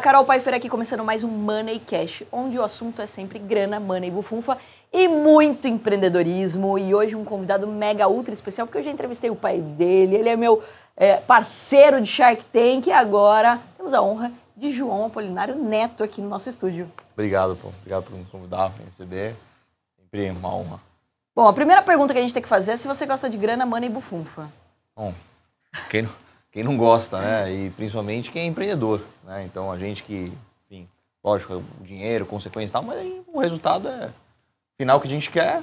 Carol Pfeiffer aqui começando mais um Money Cash, onde o assunto é sempre grana, money, bufunfa e muito empreendedorismo. E hoje um convidado mega ultra especial, porque eu já entrevistei o pai dele, ele é meu é, parceiro de Shark Tank e agora temos a honra de João Apolinário Neto aqui no nosso estúdio. Obrigado, pô. Obrigado por me convidar, por me receber. Sempre uma honra. Bom, a primeira pergunta que a gente tem que fazer é se você gosta de grana, money e bufunfa. Bom, quem não, quem não gosta, né? E principalmente quem é empreendedor, né? Então a gente que, enfim, lógico, o dinheiro, consequência e tal, mas o resultado é. O final que a gente quer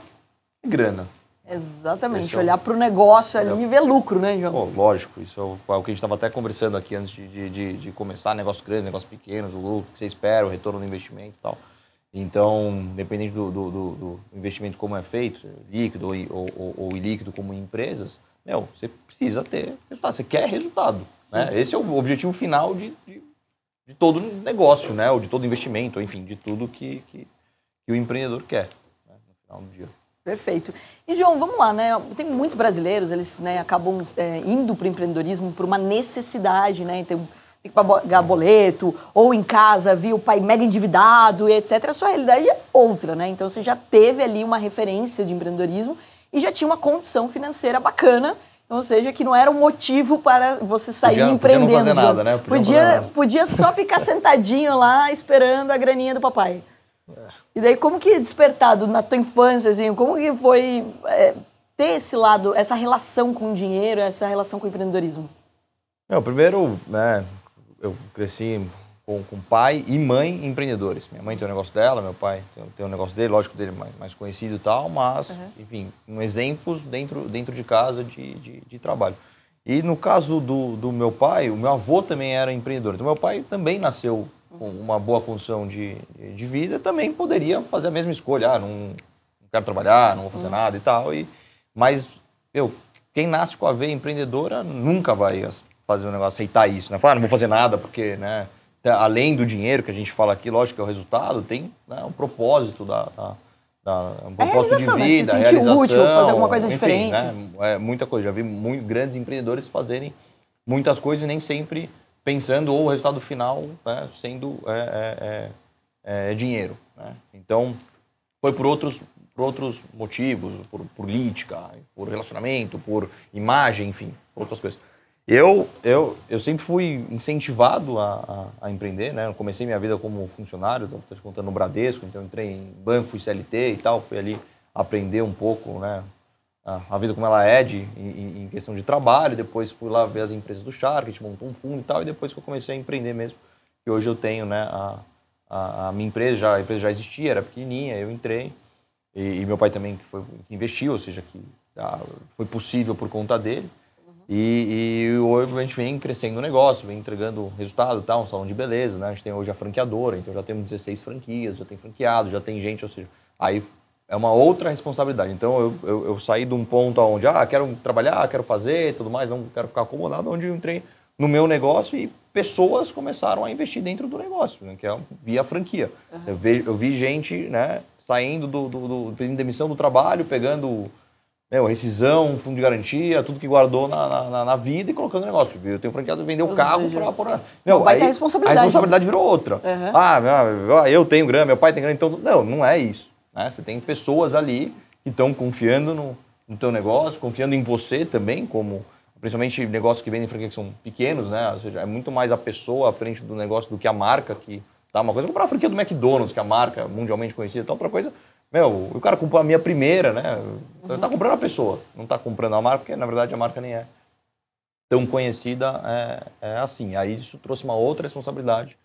é grana. Exatamente, Esse é o- olhar para o negócio ali e ver lucro, né, João? Pô, lógico, isso é o, é o que a gente estava até conversando aqui antes de, de, de, de começar, negócios grandes, negócios pequenos, o lucro que você espera, o retorno do investimento e tal. Então, dependente do, do, do- do investimento como é feito, líquido ou, ou, ou- ou ilíquido como em empresas, meu, você precisa ter resultado, você quer resultado. Né? Esse é o objetivo final de, de, de todo negócio, né? ou de todo investimento, enfim, de tudo que, que, que o empreendedor quer né? no final do dia. Perfeito. E, João, vamos lá, né? Tem muitos brasileiros, eles né, acabam é, indo para o empreendedorismo por uma necessidade, né? Tem, tem que pagar boleto, ou em casa, viu o pai mega endividado etc. A sua realidade é outra, né? Então, você já teve ali uma referência de empreendedorismo e já tinha uma condição financeira bacana. Ou seja, que não era um motivo para você sair Podia- podia não empreendendo. fazer nada, né? Podia Podia, nada. podia só ficar sentadinho lá esperando a graninha do papai. E daí, como que despertado na tua infância, assim, como que foi é, ter esse lado, essa relação com o dinheiro, essa relação com o empreendedorismo? Não, primeiro, né, eu cresci com, com pai e mãe empreendedores. Minha mãe tem um negócio dela, meu pai tem, tem um negócio dele, lógico dele mais, mais conhecido e tal, mas, enfim, um exemplos dentro, dentro de casa de, de, de trabalho. E no caso do, do meu pai, o meu avô também era empreendedor. Então, meu pai também nasceu com uma boa condição de, de vida, também poderia fazer a mesma escolha. Ah, não, não quero trabalhar, não vou fazer nada e tal. E, mas, eu, quem nasce com a veia empreendedora nunca vai fazer um negócio, aceitar isso, né? Falar, ah, não vou fazer nada porque, né? Além do dinheiro que a gente fala aqui, lógico que é o resultado, tem né, um propósito da, da, da- um propósito realização, de né? Se vida, sentir realização, útil, fazer alguma coisa enfim, diferente. né? É muita coisa. Já vi muito grandes empreendedores fazerem muitas coisas e nem sempre pensando ou o resultado final né, sendo é, é, é, é dinheiro. Né? Então, foi por outros, por outros motivos, por política, por relacionamento, por imagem, enfim, outras coisas. Eu, eu, eu sempre fui incentivado a, a, a empreender, né? Eu comecei minha vida como funcionário, estou te contando no Bradesco, então entrei em banco, fui CLT e tal, fui ali aprender um pouco, né? A, a vida como ela é de, em, em questão de trabalho, depois fui lá ver as empresas do Shark, a gente montou um fundo e tal, e depois que eu comecei a empreender mesmo, que hoje eu tenho, né? A, a, a minha empresa já, a empresa já existia, era pequenininha, eu entrei, e, e meu pai também que foi que investiu, ou seja, que ah, foi possível por conta dele. E, e hoje a gente vem crescendo o negócio, vem entregando resultado, tá? um salão de beleza, né? A gente tem hoje a franqueadora, então já temos 16 franquias, já tem franqueado, já tem gente, ou seja, aí é uma outra responsabilidade. Então eu, eu, eu saí de um ponto onde, ah, quero trabalhar, quero fazer, tudo mais, não quero ficar acomodado, onde eu entrei no meu negócio e pessoas começaram a investir dentro do negócio, né? que é via franquia. Eu, vi, eu vi gente né, saindo do, do, do pedindo demissão do trabalho, pegando meu, rescisão, fundo de garantia, tudo que guardou na, na- na, vida e colocando negócio. Eu tenho franqueado vender o carro para pôr. uma baita responsabilidade. A responsabilidade virou outra. Uhum. Ah, meu, eu tenho grana, meu pai tem grana, então. Não, não é isso. né? Você tem pessoas ali que estão confiando no, no teu negócio, confiando em você também, como. Principalmente negócios que vendem franquia que são pequenos, né? Ou seja, é muito mais a pessoa à frente do negócio do que a marca que. Tá? Uma coisa é comprar a franquia do McDonald's, que é a marca mundialmente conhecida, então outra coisa. Meu, o cara comprou a minha primeira, né? Ele tá comprando a pessoa, não tá comprando a marca, porque na verdade a marca nem é tão conhecida é, é assim. Aí isso trouxe uma outra responsabilidade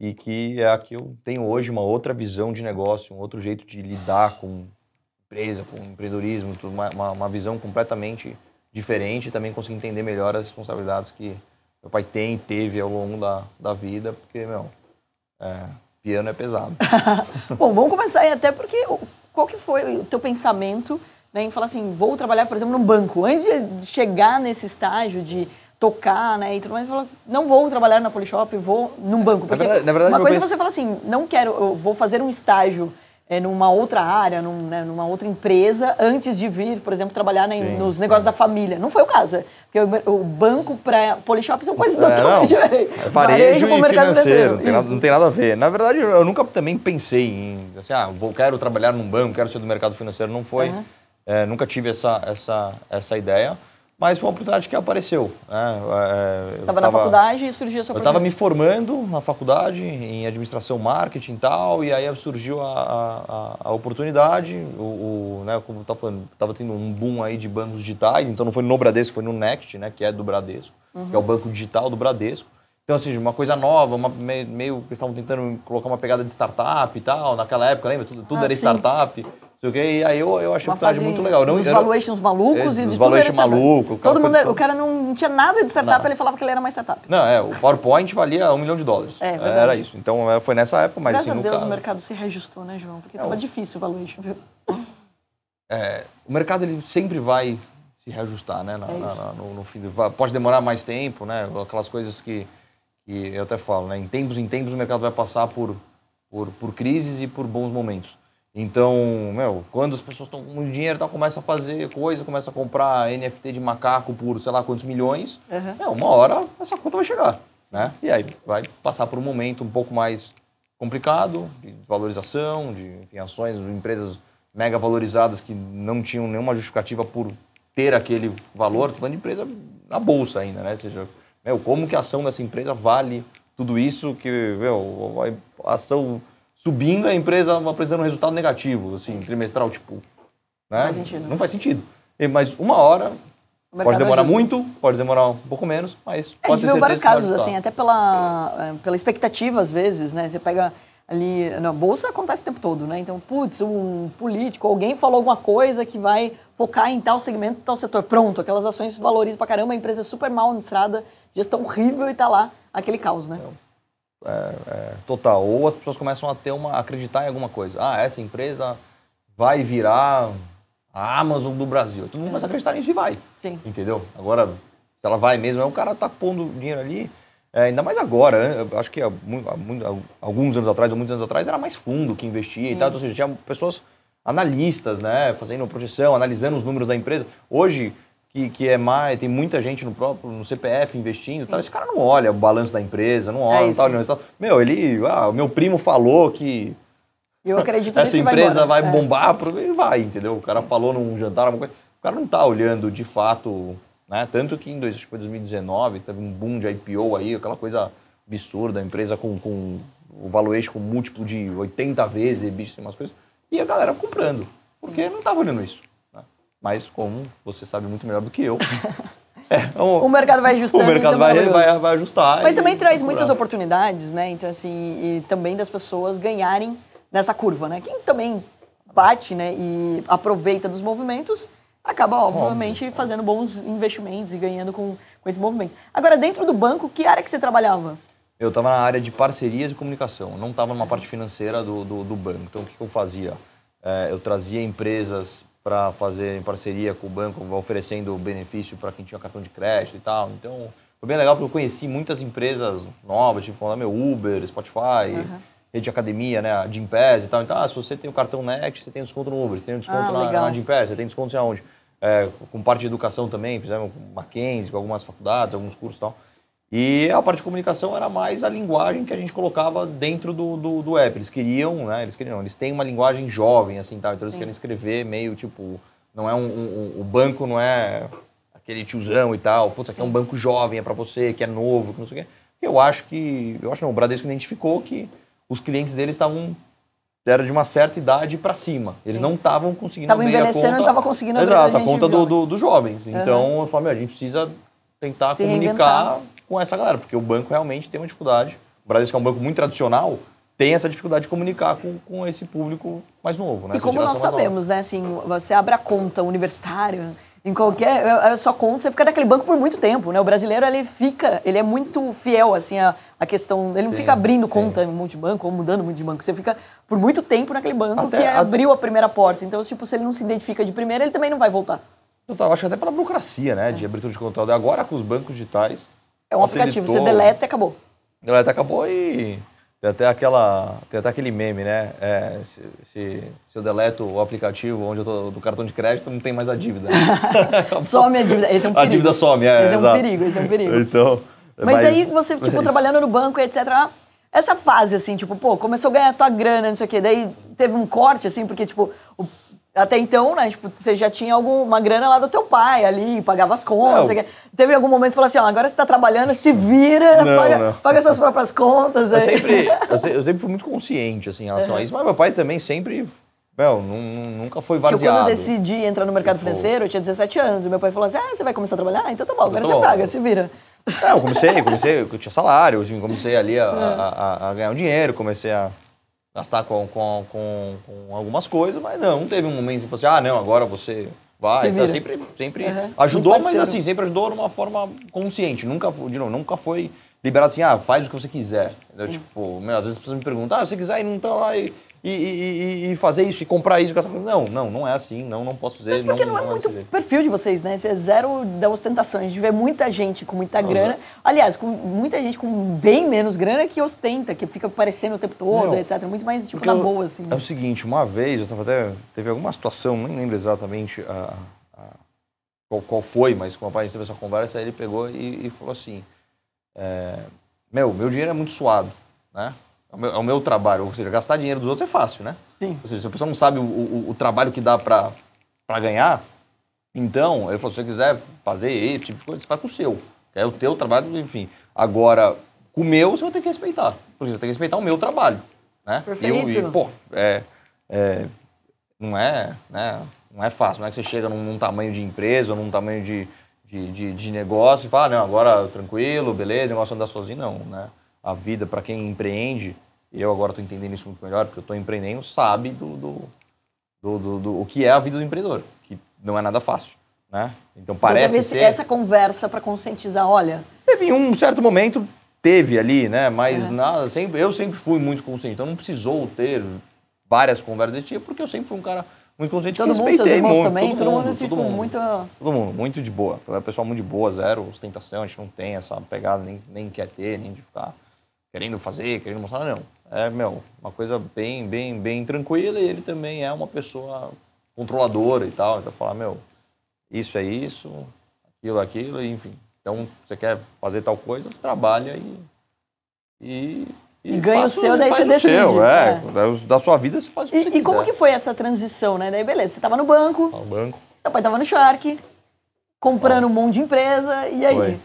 e que é a que eu tenho hoje, uma outra visão de negócio, um outro jeito de lidar com empresa, com empreendedorismo, tudo, uma, uma, uma visão completamente diferente e também conseguir entender melhor as responsabilidades que meu pai tem e teve ao longo da, da vida, porque, meu, é, piano é pesado. Bom, vamos começar aí até porque qual que foi o teu pensamento né, em falar assim, vou trabalhar, por exemplo, num banco. Antes de chegar nesse estágio de tocar né, e tudo mais, você falou, não vou trabalhar na Polishop, vou num banco. Porque verdade- na verdade, uma coisa é você fala assim, não quero, eu vou fazer um estágio é, numa outra área, num, né, numa outra empresa, antes de vir, por exemplo, trabalhar né, nos negócios da família. Não foi o caso. É, porque o, banco para Polishop são coisas É, totalmente não. diferentes. É varejo e mercado financeiro, não tem, nada, Isso. a ver. Na verdade, eu nunca também pensei em, assim, ah, vou, quero trabalhar num banco, quero ser do mercado financeiro, não foi. Aham. É, nunca tive essa, essa, essa ideia, mas foi uma oportunidade que apareceu. Né? É, eu Estava na faculdade e surgiu essa Eu estava me oportunidade. formando na faculdade em administração marketing e tal, e aí surgiu a, a, a- oportunidade, o, o, né, como eu estava falando, estava tendo um boom aí de bancos digitais, então não foi no Bradesco, foi no Next, né, que é do Bradesco, que é o banco digital do Bradesco. Então, assim, uma coisa nova, uma, me- meio que eles estavam tentando colocar uma pegada de startup e tal, naquela época, lembra? Tudo, tudo Ah, era sim. startup, sei o quê, e aí eu, eu achei Uma fase muito legal. Não, dos valuations malucos É, e dos de tudo valuation startup. maluco, aquela Todo mundo, era- o cara não tinha nada de startup, ele falava que ele era uma startup. Não, é, o PowerPoint valia um milhão de dólares. É, verdade. Era isso. Então é, foi nessa época, mas Graças assim, a Deus caso- o mercado se reajustou, né, João? Porque estava o- difícil o valuation, viu? é, o mercado ele sempre vai se reajustar, né? na- É na- no, no fim do- pode demorar mais tempo, né? Aquelas coisas que, que eu até falo, né? Em tempos em tempos o mercado vai passar por, por, por crises e por bons momentos. Então, meu, quando as pessoas estão com muito dinheiro, tá, começa a fazer coisa, começa a comprar NFT de macaco por sei lá quantos milhões, Uhum. é, uma hora essa conta vai chegar, né? E aí vai passar por um momento um pouco mais complicado de valorização, de enfim, ações, empresas mega valorizadas que não tinham nenhuma justificativa por ter aquele valor. Tô falando de empresa na bolsa ainda, né? Ou seja, meu, como que a ação dessa empresa vale tudo isso que, meu, a ação subindo, a empresa apresentando um resultado negativo, assim, trimestral, tipo, né? Não faz sentido. Não faz sentido. E- Mas uma hora Pode mercado demorar muito, pode demorar um pouco menos, mas É, a pode gente ter viu vários casos, assim, até pela, eh, pela expectativa, às vezes, né? Você pega ali na bolsa, acontece o tempo todo, né? Então, putz, um político, alguém falou alguma coisa que vai focar em tal segmento, tal setor. Pronto, aquelas ações valorizam pra caramba, a empresa é super mal administrada, gestão horrível e tá lá aquele caos, né? É, total. Ou as pessoas começam a ter uma a acreditar em alguma coisa. Ah, essa empresa vai virar a Amazon do Brasil. Todo mundo começa a acreditar nisso e vai. Sim. Entendeu? Agora, se ela vai mesmo, aí o cara tá pondo dinheiro ali. é, ainda mais agora, né? Acho que há, há há alguns anos atrás, ou muitos anos atrás, era mais fundo que investia e tal. Ou seja, tinha pessoas analistas, né? Fazendo projeção, analisando os números da empresa. Hoje, que, que é mais, tem muita gente no próprio, no CPF investindo e tal. Esse cara não olha o balanço da empresa, não olha, não tá olhando isso. tal. Meu, ele, ah, o meu primo falou que Eu acredito essa vai empresa embora. vai, É. bombar, pro- e vai, entendeu? O cara Isso. falou num jantar, alguma coisa. O cara não tá olhando de fato, né? Tanto que em dois, acho que foi 2019, teve um boom de IPO aí, aquela coisa absurda, a empresa com, com o valuation com múltiplo de 80 vezes, bicho, umas coisas. E a galera comprando, porque não tava olhando isso. Mas como você sabe muito melhor do que eu, é, O o, mercado vai o ajustando, é mercado vai, maravilhoso. vai, vai ajustar. Mas também traz procurar. muitas oportunidades, né? Então, assim, e também das pessoas ganharem nessa curva, né? Quem também bate, né, e aproveita dos movimentos, acaba, obviamente, fazendo bons investimentos e ganhando com, com esse movimento. Agora, dentro do banco, que área que você trabalhava? Eu estava na área de parcerias e comunicação, não estava numa parte financeira do, do, do banco. Então, o que, que eu fazia? É, eu trazia empresas para fazer parceria com o banco, oferecendo benefício para quem tinha cartão de crédito e tal. Então, foi bem legal porque eu conheci muitas empresas novas, tive que meu Uber, Spotify, rede de academia, né, a Gympass e tal. Então, ah, se você tem o cartão Next, você tem desconto no Uber, você tem desconto Ah, na, legal. na Gympass, você tem desconto sei aonde. É, com parte de educação também, fizemos com Mackenzie, com algumas faculdades, alguns cursos e tal. E a parte de comunicação era mais a linguagem que a gente colocava dentro do, do, do app. Eles queriam, né? Eles queriam, eles têm uma linguagem jovem, assim, tal. Então eles Sim. querem escrever meio tipo. Não é um, um- O banco não é aquele tiozão e tal. Putz, aqui é um banco jovem, é para você, que é novo, que não sei o quê. Eu acho que. Eu acho não, o Bradesco identificou que os clientes deles estavam. Era de uma certa idade para cima. Eles Sim. não estavam conseguindo a envelhecendo e não tava conseguindo Exato, a a conta do, do- dos jovens. Então eu falo, meu, a gente precisa tentar Se comunicar reinventar. Com essa galera, porque o banco realmente tem uma dificuldade. O Bradesco é um banco muito tradicional, tem essa dificuldade de comunicar com, com esse público mais novo, né? E essa como nós sabemos, né, assim, você abre a conta universitária em qualquer a sua conta, você fica naquele banco por muito tempo, né? O brasileiro ele fica, ele é muito fiel assim a, a questão, ele não Sim, fica abrindo sim. conta em multibanco ou mudando muito de banco, você fica por muito tempo naquele banco Até- que a- abriu a primeira porta. Então, tipo, se ele não se identifica de primeira, ele também não vai voltar. Eu acho que até pela burocracia, né? De abertura de conta. Agora com os bancos digitais. É um aplicativo, você deleta e acabou. A galera acabou e. Tem até, aquela, tem até aquele meme, né? É, se, se, se, eu deleto o aplicativo onde eu tô do cartão de crédito, não tem mais a dívida. some a dívida. Esse é um perigo. A dívida some, é. Esse é um perigo, esse é um perigo. Então. Mas, mas aí você, tipo, trabalhando no banco, etc. Essa fase, assim, tipo, pô, começou a ganhar tua grana, não sei o quê. Daí teve um corte, assim, porque, tipo, o até então, né, tipo, você já tinha alguma grana lá do teu pai ali, pagava as contas. Teve algum momento que falou assim, ó, agora você tá trabalhando, se vira, não, paga, não. paga suas próprias contas. Eu sempre, eu, sempre fui muito consciente, assim, em relação uhum. a isso. Mas meu pai também sempre meu, nunca foi varzeado. Que quando eu decidi entrar no mercado tipo... financeiro, eu tinha 17 anos. E meu pai falou assim, ah, você vai começar a trabalhar? Então tá bom, agora então, você paga, se vira. É, eu comecei, comecei, eu tinha salário, assim, comecei ali a, a, a, a ganhar um dinheiro, comecei a gastar com, com, com, com, algumas coisas, mas não, não teve um momento que você, ah, não, agora você vai. Sempre sempre uhum. ajudou, mas assim, sempre ajudou de uma forma consciente. Nunca, de novo, nunca foi liberado assim, ah, faz o que você quiser. Tipo, meu, às vezes as pessoas me perguntam, ah, se você quiser ir não tá lá e e, e, e, fazer isso, e comprar isso. Não, não, não é assim, não, não posso fazer. Mas porque não, não, não é, é muito perfil de vocês, né? Você é zero da ostentação. A gente vê muita gente com muita Nossa. grana. Aliás, com muita gente com bem menos grana que ostenta, que fica aparecendo o tempo todo, não, etc. Muito mais, tipo, na boa, assim. É o seguinte, uma vez, eu tava até... Teve alguma situação, nem lembro exatamente a, a, qual, qual, foi, mas com o pai a gente teve essa conversa, aí ele pegou e, e falou assim... É, meu, meu dinheiro é muito suado, né? É o, meu, é o meu trabalho. Ou seja, gastar dinheiro dos outros é fácil, né? Sim. Ou seja, se a pessoa não sabe o, o, o trabalho que dá para ganhar, então, ele falou, se você quiser fazer esse tipo de coisa, você faz com o seu. É o teu trabalho, enfim. Agora, o meu, você vai ter que respeitar. Porque você tem que respeitar o meu trabalho. Né? Perfeito. E, e pô, é, é, não, é, né, não é fácil. Não é que você chega num, num tamanho de empresa num tamanho de, de, de, de negócio e fala, não, agora tranquilo, beleza, o negócio andar sozinho. Não, né? A vida, para quem empreende, eu agora estou entendendo isso muito melhor, porque eu estou empreendendo, sabe do, do, do, do, do, o que é a vida do empreendedor, que não é nada fácil. Né? Então, então parece então, ser... essa conversa para conscientizar, olha... Teve um certo momento, teve ali, né? Mas é. nada, sempre, eu sempre fui muito consciente, então não precisou ter várias conversas desse tipo, porque eu sempre fui um cara muito consciente todo que mundo, muito, também, todo, todo mundo, mundo, todo mundo, muito... Todo mundo, muito de boa. É pessoal muito de boa, zero ostentação, a gente não tem essa pegada, nem, nem quer ter, nem de ficar querendo fazer, querendo mostrar, não. É, meu, uma coisa bem, bem, bem tranquila e ele também é uma pessoa controladora e tal. Então, falar, meu, isso é isso, aquilo, aquilo, enfim. Então, você quer fazer tal coisa, você trabalha e. E, e, e ganha o seu, daí você o decide. Seu, é, é. Da sua vida você faz o que e, você quiser. E como que foi essa transição, né? Daí, beleza, você estava no banco. no banco. Seu pai estava no Shark, comprando ah. um monte de empresa, e aí? Foi.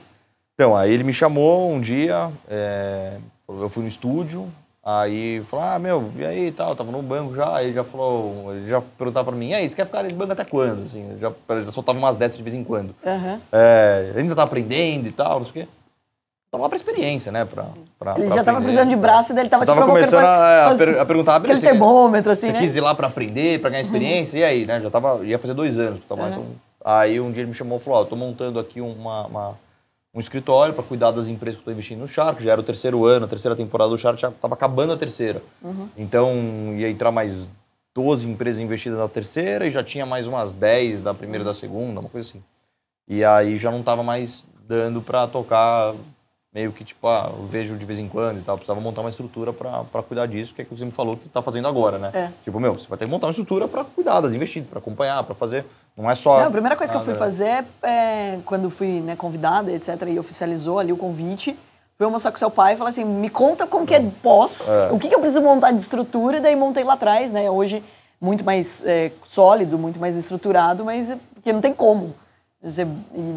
Então, aí ele me chamou um dia, é, eu fui no estúdio, aí falou, ah, meu, e aí tal, tava no banco já, aí ele já falou, ele já perguntava pra mim, e aí, você quer ficar nesse banco até quando? Assim, já, já soltava umas dessas de vez em quando. Uhum. É, ainda tá aprendendo e tal, não sei o quê. Tava pra experiência, né? Pra, pra, ele pra já tava precisando de braço e daí ele tava, tava te provocando começando pra, a, per, a perguntar, aquele termômetro, assim, você né? quis ir lá pra aprender, pra ganhar experiência, uhum. e aí, né? Já tava, ia fazer dois anos que tava uhum. então, Aí um dia ele me chamou e falou, ó, oh, tô montando aqui uma, uma um escritório para cuidar das empresas que estou investindo no Shark. Já era o terceiro ano, a terceira temporada do Shark já estava acabando a terceira. Uhum. Então ia entrar mais 12 empresas investidas na terceira e já tinha mais umas 10 da primeira e da segunda, uma coisa assim. E aí já não estava mais dando para tocar meio que tipo, ah, eu vejo de vez em quando e tal. Precisava montar uma estrutura para cuidar disso, que é que você me falou que está fazendo agora, né? É. Tipo, meu, você vai ter que montar uma estrutura para cuidar das investidas, para acompanhar, para fazer. Não é só. Não, a primeira coisa que eu fui fazer, é, quando fui né, convidada, etc., e oficializou ali o convite, foi mostrar com seu pai e falar assim: me conta como que é pós, é. o que, que eu preciso montar de estrutura, e daí montei lá atrás, né? Hoje, muito mais é, sólido, muito mais estruturado, mas porque não tem como. Você,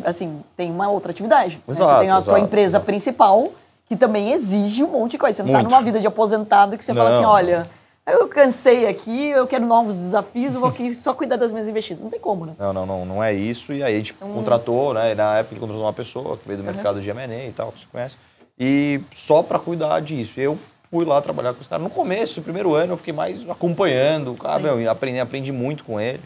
assim, tem uma outra atividade. Exato, né? Você tem a exato, tua empresa exato. principal, que também exige um monte de coisa. Você não está numa vida de aposentado que você não. fala assim, olha, eu cansei aqui, eu quero novos desafios, eu vou aqui só cuidar das minhas investidas. Não tem como, né? Não, não, não, não é isso. E aí a gente São... contratou, né? Na época ele contratou uma pessoa que veio do uhum. mercado de M&A e tal, que você conhece. E só para cuidar disso. Eu fui lá trabalhar com os caras. No começo, no primeiro ano, eu fiquei mais acompanhando. Cara, meu, aprendi, aprendi muito com ele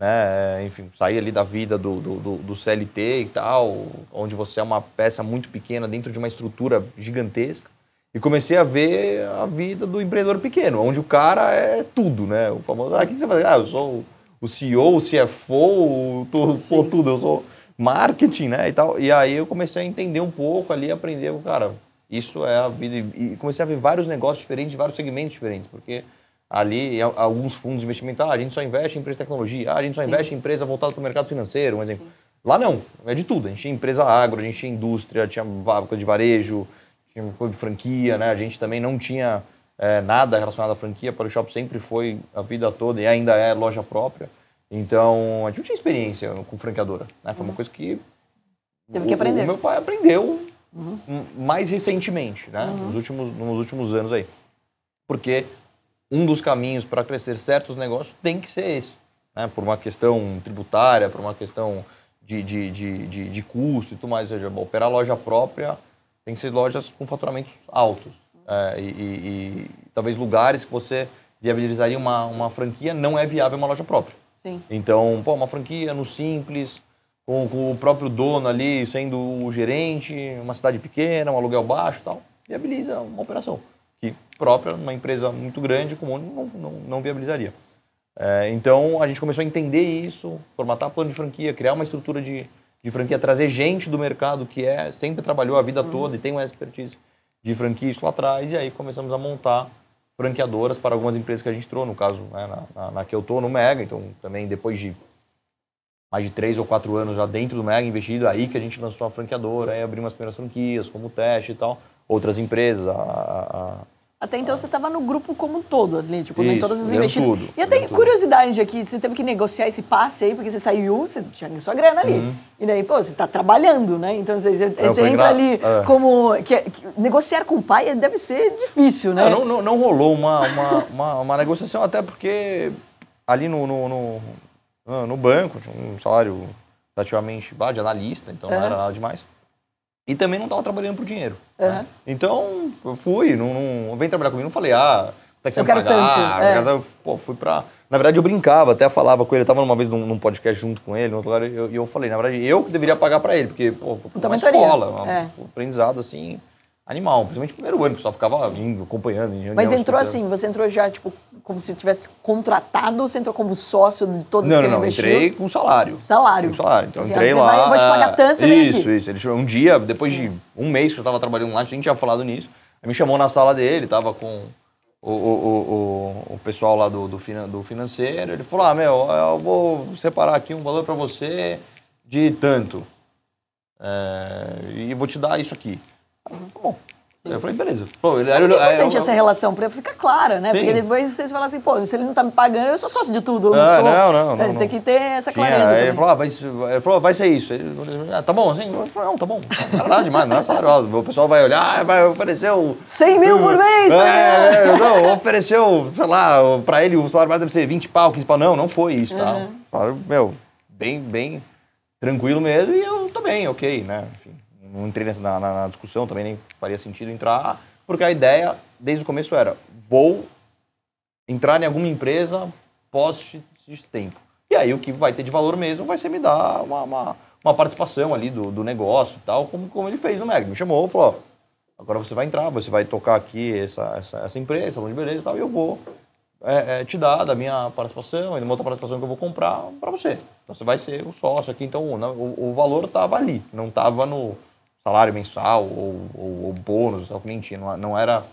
né? Enfim, sair ali da vida do, do, do, CLT e tal, onde você é uma peça muito pequena dentro de uma estrutura gigantesca. E comecei a ver a vida do empreendedor pequeno, onde o cara é tudo, né? O famoso, ah, o que você faz? Ah, eu sou o CEO, o CFO, tô, pô, tudo, eu sou marketing, né? E, tal. e aí eu comecei a entender um pouco ali, aprender, cara, Isso é a vida. E comecei a ver vários negócios diferentes, vários segmentos diferentes, porque ali alguns fundos de investimento, ah, a gente só investe em empresa de tecnologia, ah, a gente só Sim. investe em empresa voltada para o mercado financeiro, um exemplo. Sim. Lá não, é de tudo. A gente tinha empresa agro, a gente tinha indústria, tinha coisa de varejo, tinha coisa de franquia, né? A gente também não tinha é, nada relacionado à franquia, para o Shop sempre foi a vida toda e ainda é loja própria. Então, a gente não tinha experiência com franqueadora, né? Foi uma uhum. coisa que... Teve que aprender. Meu pai aprendeu uhum. mais recentemente, né? Uhum. Nos, últimos, nos últimos anos aí. Porque um dos caminhos para crescer certos negócios tem que ser esse. Né? Por uma questão tributária, por uma questão de, de, de, de, de custo e tudo mais. Ou seja, operar loja própria tem que ser lojas com faturamentos altos. É, e, e, e, talvez lugares que você viabilizaria uma, uma franquia não é viável uma loja própria. Sim. Então, pô, uma franquia no simples, com, com, o próprio dono ali sendo o gerente, uma cidade pequena, um aluguel baixo e tal, viabiliza uma operação própria, uma empresa muito grande, comum, não, não, não viabilizaria. É, então a gente começou a entender isso, formatar plano de franquia, criar uma estrutura de, de franquia, trazer gente do mercado que é sempre trabalhou a vida uhum. toda e tem uma expertise de franquia isso lá atrás, e aí começamos a montar franqueadoras para algumas empresas que a gente entrou, no caso, né, na, na, na, que eu estou, no Mega, então também depois de mais de três ou quatro anos já dentro do Mega investido, aí que a gente lançou a franqueadora, aí abrimos as primeiras franquias como teste e tal, outras empresas, a, a até então você estava no grupo como um todo, assim, tipo, Isso, em todas as investidas. Tudo, e até curiosidade aqui, você teve que negociar esse passe aí, porque você saiu, você tinha sua grana ali. Uhum. E daí, pô, você está trabalhando, né? Então você, você entra ali é. como. Que, que, negociar com o pai deve ser difícil, né? Não, não, não rolou uma, uma, uma, uma, negociação, até porque ali no, no, no, no banco tinha um salário relativamente baixo, de analista, então não era nada demais. E também não estava trabalhando por dinheiro. Uhum. Né? Então, eu fui, não, não, vem trabalhar comigo, não falei, ah, tá que você eu quero pagar. tanto. É. Pô, fui pra... Na verdade, eu brincava, até falava com ele, eu tava uma vez num, num podcast junto com ele, no outro lugar, e eu, eu, falei, na verdade, eu que deveria pagar para ele, porque, pô, foi uma escola, é. um aprendizado, assim, animal, principalmente no primeiro ano, que só ficava indo, acompanhando. Mas entrou assim, você entrou já, tipo, como se tivesse contratado, você entrou como sócio de todos não, que não, não, entrei com salário. Salário. Com salário. Então, assim, entrei lá. Vai, eu vou te pagar tanto, você isso, vem aqui. Isso. Ele, um dia, depois de um mês que eu estava trabalhando lá, a gente tinha falado nisso, ele me chamou na sala dele, tava com o, o, o, o pessoal lá do, do, do financeiro, ele falou, ah, meu, eu vou separar aqui um valor para você de tanto. É, e vou te dar isso aqui. Tá bom. Eu falei, beleza. Pô, ele, é importante essa relação, pra ficar clara, né? Sim. Porque depois vocês falam assim, pô, se ele não tá me pagando, eu sou sócio de tudo. Eu ah, não, sou... não, não, não, é, Tem que ter essa clareza. Ele falou, ah, vai, ele falou, vai ser isso. Ele, ah, tá bom, assim? Eu falei, não, tá bom. Não é nada demais, não é salário O pessoal vai olhar, vai oferecer o... 100 mil por mês, né? É, não, ofereceu, sei lá, pra ele o salário mais deve ser 20 pau, 15 pau. Não, não foi isso, tá? Uhum. Falaram, meu, bem, bem tranquilo mesmo e eu tô bem, ok, né? Enfim, não entrei nessa, na, na discussão, também nem faria sentido entrar porque a ideia, desde o começo, era: vou entrar em alguma empresa pós X tempo. E aí o que vai ter de valor mesmo vai ser me dar uma, uma, uma participação ali do, do negócio e tal, como, como ele fez no Meg. Me chamou, falou: agora você vai entrar, você vai tocar aqui essa, essa, essa empresa, salão de beleza e tal, e eu vou é, é, te dar da minha participação e de uma outra participação que eu vou comprar para você. Então você vai ser o sócio aqui. Então o, o valor estava ali, não estava no salário mensal ou, ou, ou bônus, o cliente não, não era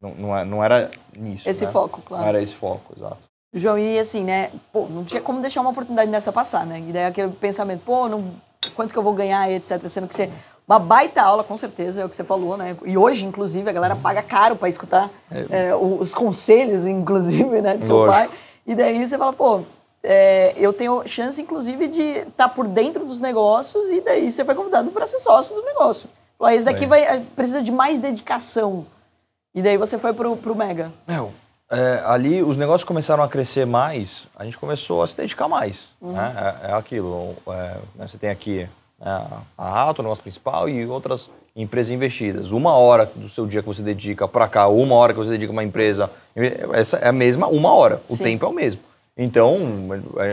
não, não, é, não era nisso. Esse né? foco, claro. Não era esse foco, exato. João, e assim, né? Pô, não tinha como deixar uma oportunidade dessa passar, né? E daí aquele pensamento, pô, não, quanto que eu vou ganhar, etc. Sendo que você. Uma baita aula, com certeza, é o que você falou, né? E hoje, inclusive, a galera paga caro para escutar é. É, os conselhos, inclusive, né, do seu Lógico. pai. E daí você fala, pô, é, eu tenho chance, inclusive, de estar tá por dentro dos negócios e daí você foi convidado para ser sócio do negócio. Falou, esse daqui vai, precisa de mais dedicação. E daí você foi pro, pro Mega. Meu, é, ali os negócios começaram a crescer mais, a gente começou a se dedicar mais. Uhum. Né? É, é, aquilo, é, né, você tem aqui né, a Rato, o negócio principal, e outras empresas investidas. Uma hora do seu dia que você dedica para cá, uma hora que você dedica a uma empresa, essa é a mesma uma hora. O Sim. tempo é o mesmo. Então,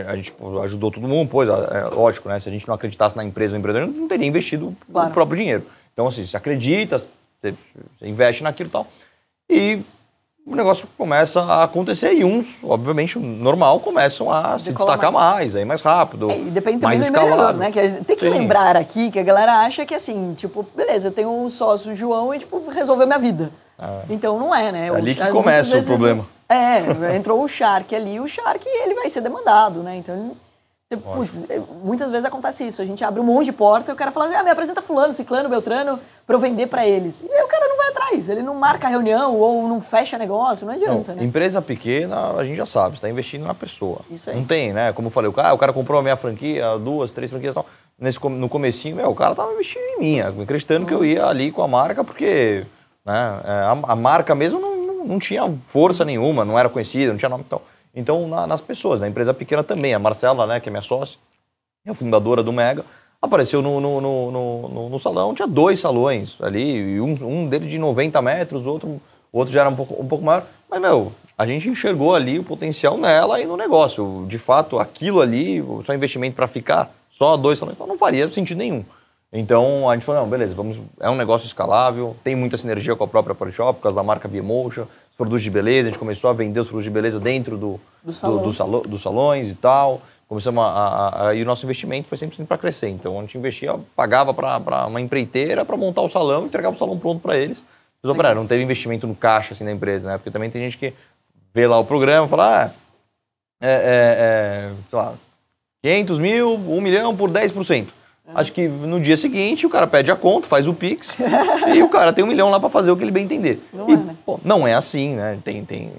a, gente ajudou todo mundo, pois, é, lógico, né? Se a gente não acreditasse na empresa ou no empreendedor, não teria investido claro. o próprio dinheiro. Então, assim, você acredita, você investe naquilo e tal. E o negócio começa a acontecer e uns, obviamente, normal, começam a se Decola destacar mais. mais, aí mais rápido, É, e depende também mais do empreendedor, né? Que tem que Sim. lembrar aqui que a galera acha que assim, tipo, beleza, eu tenho um sócio João e, tipo, resolveu minha vida. Então não é, né? É ali que começa o problema. É, entrou o Shark ali, o Shark ele vai ser demandado, né? Então, putz, muitas vezes acontece isso. A gente abre um monte de porta e o cara fala assim, ah, me apresenta fulano, ciclano, beltrano, pra eu vender pra eles. E aí o cara não vai atrás, ele não marca reunião ou não fecha negócio, não adianta, Não, né? Empresa pequena, a gente já sabe, você está investindo na pessoa. Isso aí. Não tem, né? Como eu falei, o cara, o cara comprou a minha franquia, duas, três franquias e tal. Nesse, no comecinho, meu, o cara tava investindo em mim, acreditando que eu ia ali com a marca, porque né, é, a, a marca mesmo não, não, não tinha força nenhuma, não era conhecida, não tinha nome e tal. Então, na- nas pessoas, na empresa pequena também. A Marcela, né, que é minha sócia, é a fundadora do Mega, apareceu no, no, no, no, no- salão, tinha dois salões ali, um, um dele de 90 metros, outro, o outro já era um pouco, um pouco maior. Mas, meu, a gente enxergou ali o potencial nela e no negócio. De fato, aquilo ali, só investimento para ficar só dois salões, então não faria sentido nenhum. Então a gente falou, não, beleza, vamos, é um negócio escalável, tem muita sinergia com a própria Polishop, por causa da marca Vmotion, os produtos de beleza, a gente começou a vender os produtos de beleza dentro do, Do salão. do salo- dos salões e tal. Começamos a, a, a- e o nosso investimento foi sempre para crescer. Então a gente investia, pagava para uma empreiteira para montar o salão, entregava o salão pronto para eles. Eles operaram, não teve investimento no caixa assim da empresa, né? Porque também tem gente que vê lá o programa e fala, ah, é, é, é, sei lá, 500 mil, 1 milhão por 10%. Acho que no dia seguinte o cara pede a conta, faz o Pix e o cara tem um milhão lá para fazer o que ele bem entender. Não E, é, né? pô, não é assim, né? Tem, tem,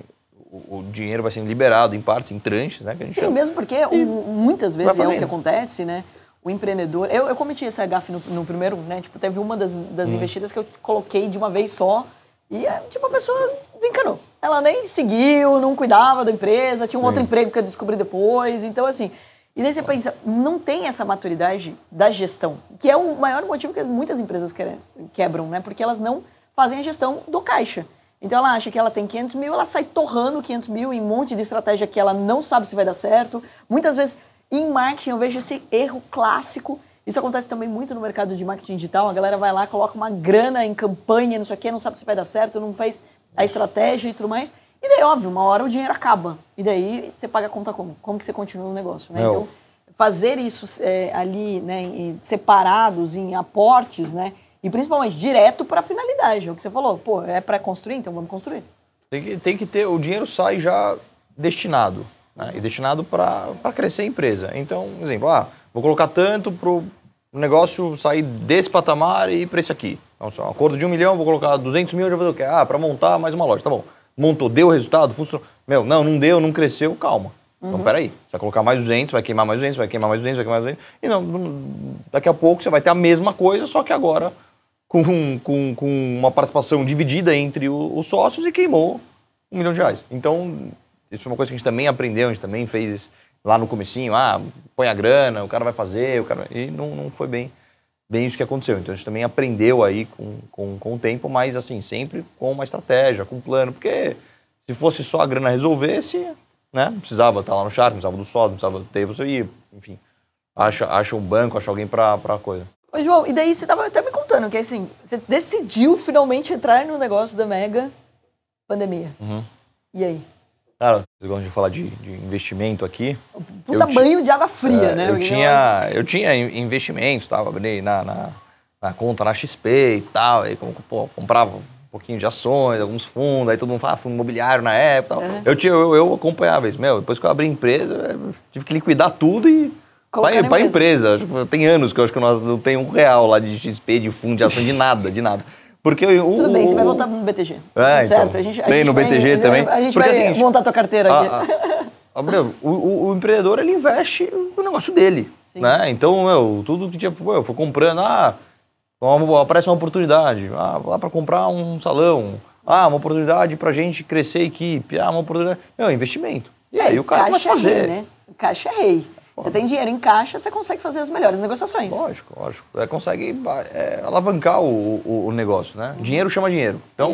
o, o dinheiro vai sendo liberado em partes, em tranches, né? Sim, chama. mesmo porque muitas vezes é o que acontece, né? O empreendedor. Eu, eu cometi esse gafe no, no primeiro, né? Tipo, teve uma das, das Hum. investidas que eu coloquei de uma vez só. E, é, tipo, a pessoa desencanou. Ela nem seguiu, não cuidava da empresa, tinha um outro emprego que eu descobri depois. Então, assim. E daí você pensa, não tem essa maturidade da gestão, que é o maior motivo que muitas empresas quebram, né? Porque elas não fazem a gestão do caixa. Então ela acha que ela tem 500 mil, ela sai torrando 500 mil em um monte de estratégia que ela não sabe se vai dar certo. Muitas vezes, em marketing, eu vejo esse erro clássico. Isso acontece também muito no mercado de marketing digital. A galera vai lá, coloca uma grana em campanha, não sei o quê, não sabe se vai dar certo, não faz a estratégia e tudo mais. E daí, óbvio, uma hora o dinheiro acaba. E daí você paga a conta como? Como que você continua no negócio, né? Meu. Então, fazer isso é, ali, né, separados em aportes, né? E principalmente direto para a finalidade. É o que você falou. Pô, é para construir, então vamos construir. Tem que, tem que ter, o dinheiro sai já destinado, né? E destinado para crescer a empresa. Então, por exemplo, ah, vou colocar tanto para o negócio sair desse patamar e para esse aqui. Então, só, um acordo de um milhão, vou colocar 200 mil, já vou fazer o quê? Ah, para montar mais uma loja, tá bom. Montou, deu resultado, funcionou. Meu, não, não deu, não cresceu, calma. Então, peraí, você vai colocar mais 200, vai queimar mais 200, vai queimar mais 200, vai queimar mais 200. E não, daqui a pouco você vai ter a mesma coisa, só que agora com, com, com uma participação dividida entre o- os sócios e queimou um milhão de reais. Então, isso é uma coisa que a gente também aprendeu, a gente também fez lá no comecinho, ah, põe a grana, o cara vai fazer, o cara... E não, não foi bem, bem isso que aconteceu. Então, a gente também aprendeu aí com, com, com o tempo, mas assim, sempre com uma estratégia, com um plano, porque se fosse só a grana resolvesse, né, não precisava estar lá no não precisava do sócio, não precisava ter você ir, enfim, acha, acha um banco, acha alguém para a coisa. Ô, João, e daí você tava até me contando que assim, você decidiu finalmente entrar no negócio da mega pandemia. Uhum. E aí? Cara, vocês gostam de falar de, de investimento aqui? Puta Eu banho de água fria, É, né? Eu tinha, eu tinha in- investimentos, tava abri na, na, na conta na XP e tal, aí pô, comprava um pouquinho de ações, alguns fundos, aí todo mundo fala ah, fundo imobiliário na época e tal. Uhum. Eu, tinha, eu, eu acompanhava isso. Meu, depois que eu abri a empresa, eu tive que liquidar tudo e Colocar para a empresa. Tem anos que eu acho que nós não tem um real lá de XP, de fundo, de ação, de nada, de nada. Porque o, Tudo bem, você vai voltar no BTG. É, Tudo então. certo. A gente, a Bem no vai- BTG a- também. A gente Porque vai é seguinte, montar tua carteira aqui. a- a- a- meu, o, o- empreendedor ele investe no negócio dele, Sim. né? Então, meu, tudo que tinha, pô, eu fui comprando, ah, uma- aparece uma oportunidade, ah, lá para comprar um salão, ah, uma oportunidade para gente crescer a equipe, ah, uma oportunidade, meu, investimento. E aí o cara começa a é fazer. rei, né? Caixa é rei. Você tem dinheiro em caixa, você consegue fazer as melhores negociações. Lógico, lógico. É, consegue é, alavancar o, o- o negócio, né? Dinheiro chama dinheiro. Então,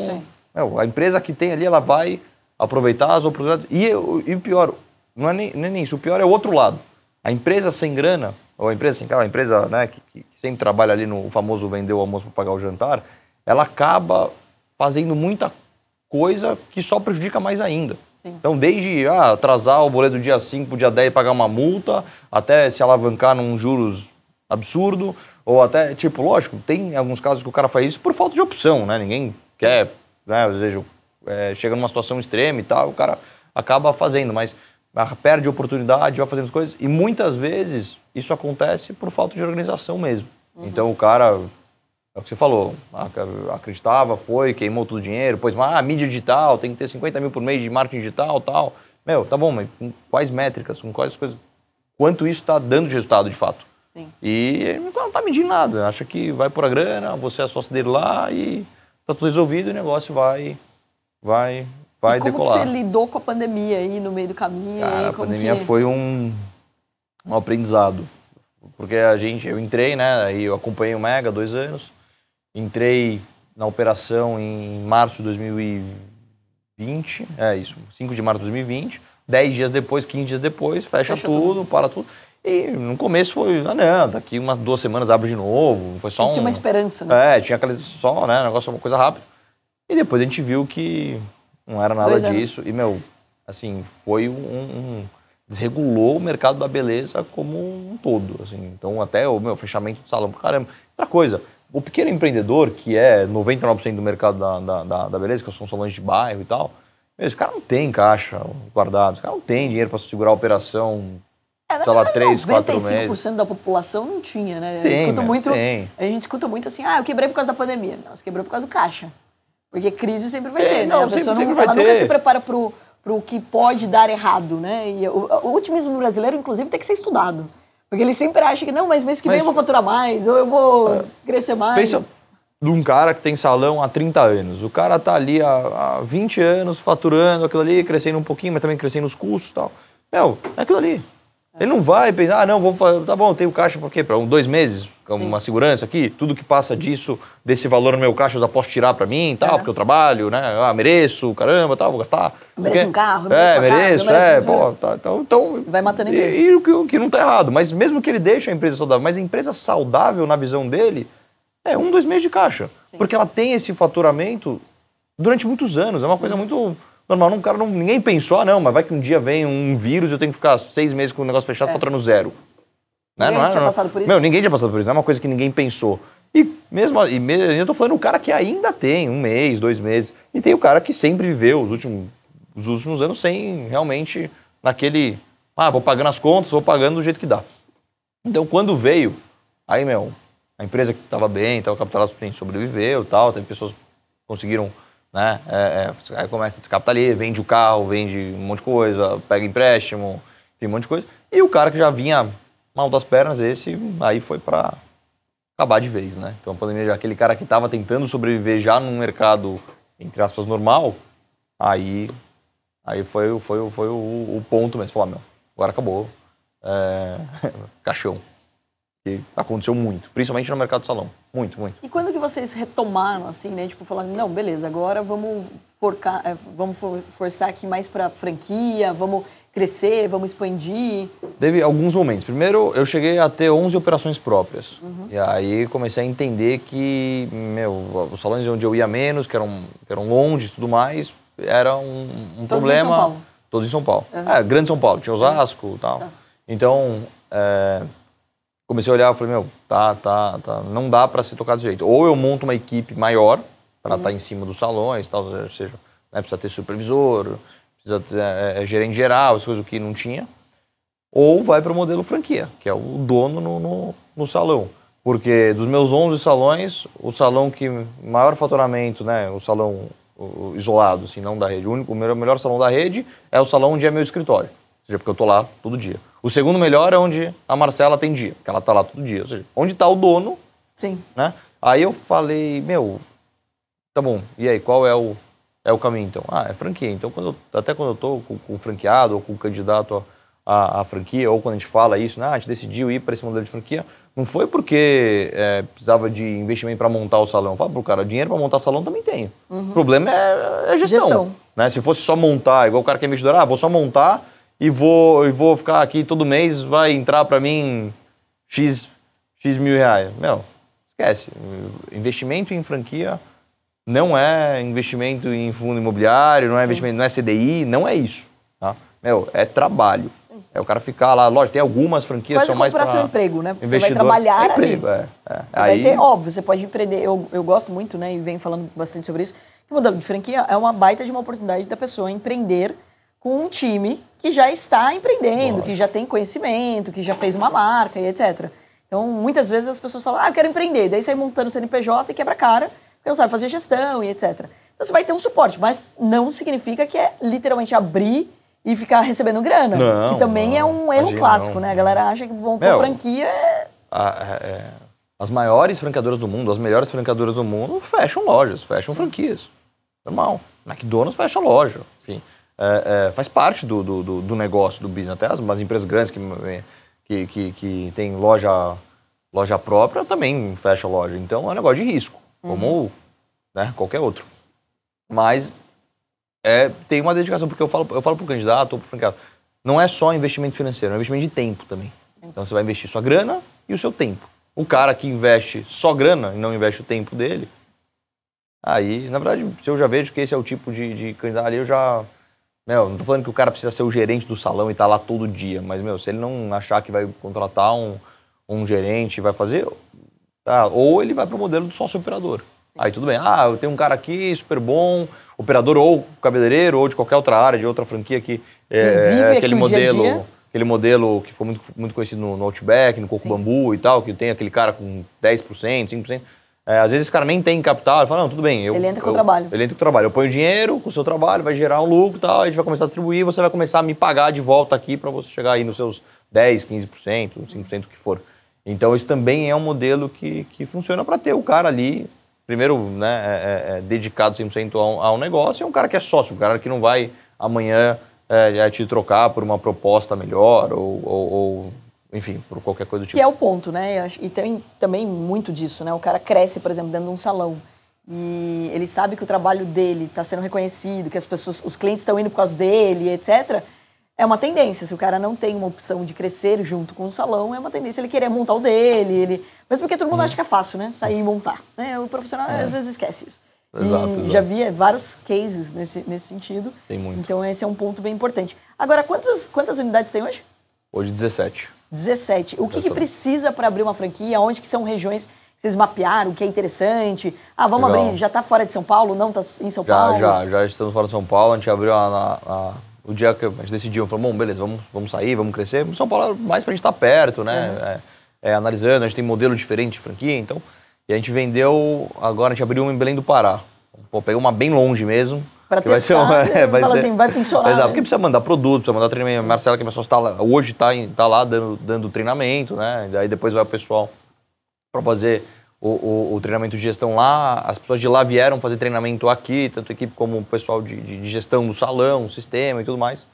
meu, a empresa que tem ali, ela vai aproveitar as oportunidades. E, o- e pior, não é, nem, é nem isso, o pior é o outro lado. A empresa sem grana, ou a empresa sem aquela empresa né, que, que sempre trabalha ali no famoso vender o almoço para pagar o jantar, ela acaba fazendo muita coisa que só prejudica mais ainda. Sim. Então, desde ah, atrasar o boleto do dia 5 para o dia 10 e pagar uma multa, até se alavancar num juros absurdo, ou até, tipo, lógico, tem alguns casos que o cara faz isso por falta de opção, né? Ninguém quer, né? Às vezes é, chega numa situação extrema e tal, o cara acaba fazendo, mas ah, perde oportunidade, vai fazendo as coisas. E muitas vezes isso acontece por falta de organização mesmo. Uhum. Então o cara, é o que você falou, acreditava, foi, queimou todo o dinheiro, pois, ah, mídia digital, tem que ter 50 mil por mês de marketing digital tal. Meu, tá bom, mas com quais métricas, com quais coisas, quanto isso está dando de resultado de fato? Sim. E ele não está medindo nada, acha que vai por a grana, você é sócio dele lá e tá tudo resolvido e o negócio vai, vai, vai e como decolar. Como você lidou com a pandemia aí no meio do caminho? Cara, a pandemia que... foi um, um aprendizado. Porque a gente, eu entrei, né, aí eu acompanhei o Mega dois anos, entrei na operação em março de 2020, é isso, 5 de março de 2020, 10 dias depois, 15 dias depois, fecha, fecha tudo, tudo, para tudo. E no começo foi, ah, não, daqui umas duas semanas abre de novo, foi só Tinha um... uma esperança, né? É, tinha aquela só, né, negócio, uma coisa rápida. E depois a gente viu que não era nada disso. E, meu, assim, foi um, um, desregulou o mercado da beleza como um todo. Assim. Então, até o meu fechamento do salão, caramba. Outra coisa, o pequeno empreendedor, que é 99% do mercado da, da, da, da, beleza, que são salões de bairro e tal, meu, esse cara não tem caixa guardado, esse cara não tem dinheiro para segurar a operação. É, sei lá, três, quatro meses. 95% da população não tinha, né? Tem, a, gente escuta muito, tem. a gente escuta muito assim, ah, eu quebrei por causa da pandemia. Não, você quebrou por causa do caixa. Porque crise sempre vai É, ter, né? não, A pessoa sempre- não, sempre ela nunca se prepara pro, pro que pode dar errado, né? E o, o otimismo brasileiro, inclusive, tem que ser estudado. Porque ele sempre acha que, não, mas mês que vem Mas- eu vou faturar mais, ou eu vou crescer mais. Pensa de um cara que tem salão há 30 anos. O cara tá ali há, há 20 anos faturando aquilo ali, crescendo um pouquinho, mas também crescendo os custos e tal. Meu, é aquilo ali. Ele não vai pensar, ah, não, vou fazer, tá bom, tenho caixa por quê? Para um, dois meses, com Sim. uma segurança aqui, tudo que passa disso, desse valor no meu caixa, eu já posso tirar para mim e tal, É. porque eu trabalho, né? Ah, mereço, caramba, tal, vou gastar. Mereço um carro, eu mereço É, uma casa, mereço, eu mereço é, mereço. tá, então, então... Vai matando a e- empresa. E, o que, o que não tá errado, mas mesmo que ele deixe a empresa saudável, mas a empresa saudável, na visão dele, é um, dois meses de caixa. Sim. Porque ela tem esse faturamento durante muitos anos. É uma coisa muito normal. Um cara não, ninguém pensou, ah, não, mas vai que um dia vem um vírus e eu tenho que ficar seis meses com o negócio fechado É. faturando zero. Né? Ninguém Não é- tinha não é- passado por isso? Meu, ninguém tinha passado por isso. Não é uma coisa que ninguém pensou. E mesmo, e me- eu tô falando o cara que ainda tem um mês, dois meses. E tem o cara que sempre viveu os últimos, os últimos anos sem realmente naquele. Ah, vou pagando as contas, vou pagando do jeito que dá. Então, quando veio, aí, meu, a empresa que estava bem, estava capitalizada, sobreviveu tal, teve pessoas que conseguiram, né, é, é, aí começa a descapitalizar, vende o carro, vende um monte de coisa, pega empréstimo, tem um monte de coisa. E o cara que já vinha mal das pernas, esse aí foi para acabar de vez, né? Então, a pandemia, aquele cara que estava tentando sobreviver já num mercado, entre aspas, normal, aí, aí foi, foi, foi o, o ponto mesmo. Falar, meu, agora acabou. É, caixão. E aconteceu muito, principalmente no mercado de salão. Muito, muito. E quando que vocês retomaram, assim, né? Tipo, falando, não, beleza, agora vamos, forcar, é, vamos for- forçar aqui mais pra franquia, vamos crescer, vamos expandir. Teve alguns momentos. Primeiro, eu cheguei a ter 11 operações próprias. Uhum. E aí comecei a entender que, meu, os salões onde eu ia menos, que eram, que eram longe e tudo mais, era um, um Todos em problema. São Paulo? Todos em São Paulo. Uhum. É, Grande São Paulo. Tinha Osasco e tal. Tá. Então, é, comecei a olhar e falei, meu, tá, tá, tá, não dá para ser tocado desse jeito. Ou eu monto uma equipe maior para estar em cima dos salões, tal, ou seja, né, precisa ter supervisor, precisa ter é, é, gerente geral, essas coisas que não tinha. Ou vai para o modelo franquia, que é o dono no, no, no salão. Porque dos meus 11 salões, o salão que maior faturamento, né, o salão o- isolado, assim, não da rede, o, único, o melhor, melhor salão da rede é o salão onde é meu escritório. Ou seja, porque eu tô lá todo dia. O segundo melhor é onde a Marcela tem dia, que ela tá lá todo dia. Ou seja, onde tá o dono, Sim. né? Aí eu falei, meu, tá bom, e aí, qual é o, é o caminho então? Ah, é franquia. Então, quando eu- até quando eu tô com, com o franqueado ou com o candidato à, franquia, ou quando a gente fala isso, né, ah, a gente decidiu ir para esse modelo de franquia, não foi porque é, precisava de investimento para montar o salão. Fala pro cara, dinheiro para montar o salão também tenho. O problema é, é gestão. Gestão. Né? Se fosse só montar, igual o cara que é investidor, ah, vou só montar e vou, e vou ficar aqui todo mês, vai entrar para mim X, X mil reais. Meu, esquece. Investimento em franquia não é investimento em fundo imobiliário, não é Sim. investimento, não é CDI, não é isso. Tá? Meu, é trabalho. É o cara ficar lá, lógico, tem algumas franquias Quase são mais para seu emprego, né? Porque você vai trabalhar emprego, ali. É, é. Você Aí, vai ter, óbvio, você pode empreender. Eu, eu gosto muito, né? E venho falando bastante sobre isso. Que o modelo de franquia é uma baita de uma oportunidade da pessoa empreender com um time que já está empreendendo, que já tem conhecimento, que já fez uma marca e etc. Então, muitas vezes as pessoas falam, ah, eu quero empreender. Daí sai montando o CNPJ e quebra a cara, porque não sabe fazer gestão e etc. Então, você vai ter um suporte, mas não significa que é literalmente abrir e ficar recebendo grana. Não, que também é não. um erro clássico, não. né? A galera acha que vão com franquia é a- é, as maiores franqueadoras do mundo, as melhores franqueadoras do mundo fecham lojas, fecham franquias. Normal. McDonald's fecha loja. Enfim, é, é, faz parte do, do, do- negócio, do business. Até as, as empresas grandes que, que, que, que têm loja, loja própria também fecham loja. Então é um negócio de risco, como né, qualquer outro. Mas é, tem uma dedicação, porque eu falo, eu falo pro candidato ou pro franqueado, não é só investimento financeiro, é um investimento de tempo também. Então você vai investir sua grana e o seu tempo. O cara que investe só grana e não investe o tempo dele, aí, na verdade, se eu já vejo que esse é o tipo de, de candidato ali, eu já. Meu, não tô falando que o cara precisa ser o gerente do salão e estar lá todo dia, mas, meu, se ele não achar que vai contratar um, um gerente e vai fazer, tá, ou ele vai pro modelo do sócio operador. Aí tudo bem, ah, eu tenho um cara aqui super bom, operador ou cabeleireiro ou de qualquer outra área, de outra franquia que, é, vive aquele aqui o dia modelo, dia. aquele modelo que foi muito, muito conhecido no, no Outback, no Coco Sim. Bambu e tal, que tem aquele cara com 10%, 5%. É, às vezes esse cara nem tem capital, ele fala, não, tudo bem. Eu, Ele entra com o eu- trabalho. Ele entra com o trabalho. Eu ponho dinheiro com o seu trabalho, vai gerar um lucro e tal, a gente vai começar a distribuir, você vai começar a me pagar de volta aqui para você chegar aí nos seus 10, 15%, 5% que for. Então isso também é um modelo que, que funciona para ter o cara ali, primeiro, né, é, é, é, dedicado 100% ao, ao negócio, e um cara que é sócio, um cara que não vai amanhã é, é, te trocar por uma proposta melhor ou, ou- ou, enfim, por qualquer coisa do tipo. Que é o ponto, né? E tem também muito disso, né? O cara cresce, por exemplo, dentro de um salão e ele sabe que o trabalho dele está sendo reconhecido, que as pessoas, os clientes estão indo por causa dele, etc. É uma tendência. Se o cara não tem uma opção de crescer junto com o salão, é uma tendência ele querer montar o dele. Ele... Mesmo porque todo Uhum. mundo acha que é fácil, né? Sair e montar. Né? O profissional às vezes esquece isso. É. Exato, exato. já vi vários cases nesse, nesse sentido. Tem muito. Então esse é um ponto bem importante. Agora, quantas, quantas unidades tem hoje? Hoje 17. 17. O que, que precisa para abrir uma franquia? Onde que são regiões que vocês mapearam, que é interessante? Ah, vamos Legal. abrir, já está fora de São Paulo? Não, está em São Já, Paulo? já, já estamos fora de São Paulo. A gente abriu a, a- a- o dia que a gente decidiu, falou, bom, beleza, vamos, vamos sair, vamos crescer. São Paulo é mais pra gente estar perto, né? É, é, analisando, a gente tem modelo diferente de franquia, então. E a gente vendeu, agora a gente abriu uma em Belém do Pará. Pô, pegou uma bem longe mesmo. Pra que vai ser testar, uma- né? Fala assim, vai funcionar, Exato, né? porque precisa mandar produto, precisa mandar treinamento. A Marcela, que é minha sócia, tá lá, hoje está tá lá dando, dando treinamento, né? Daí depois vai o pessoal para fazer o, o- o treinamento de gestão lá. As pessoas de lá vieram fazer treinamento aqui, tanto a equipe como o pessoal de, de- gestão do salão, sistema e tudo mais.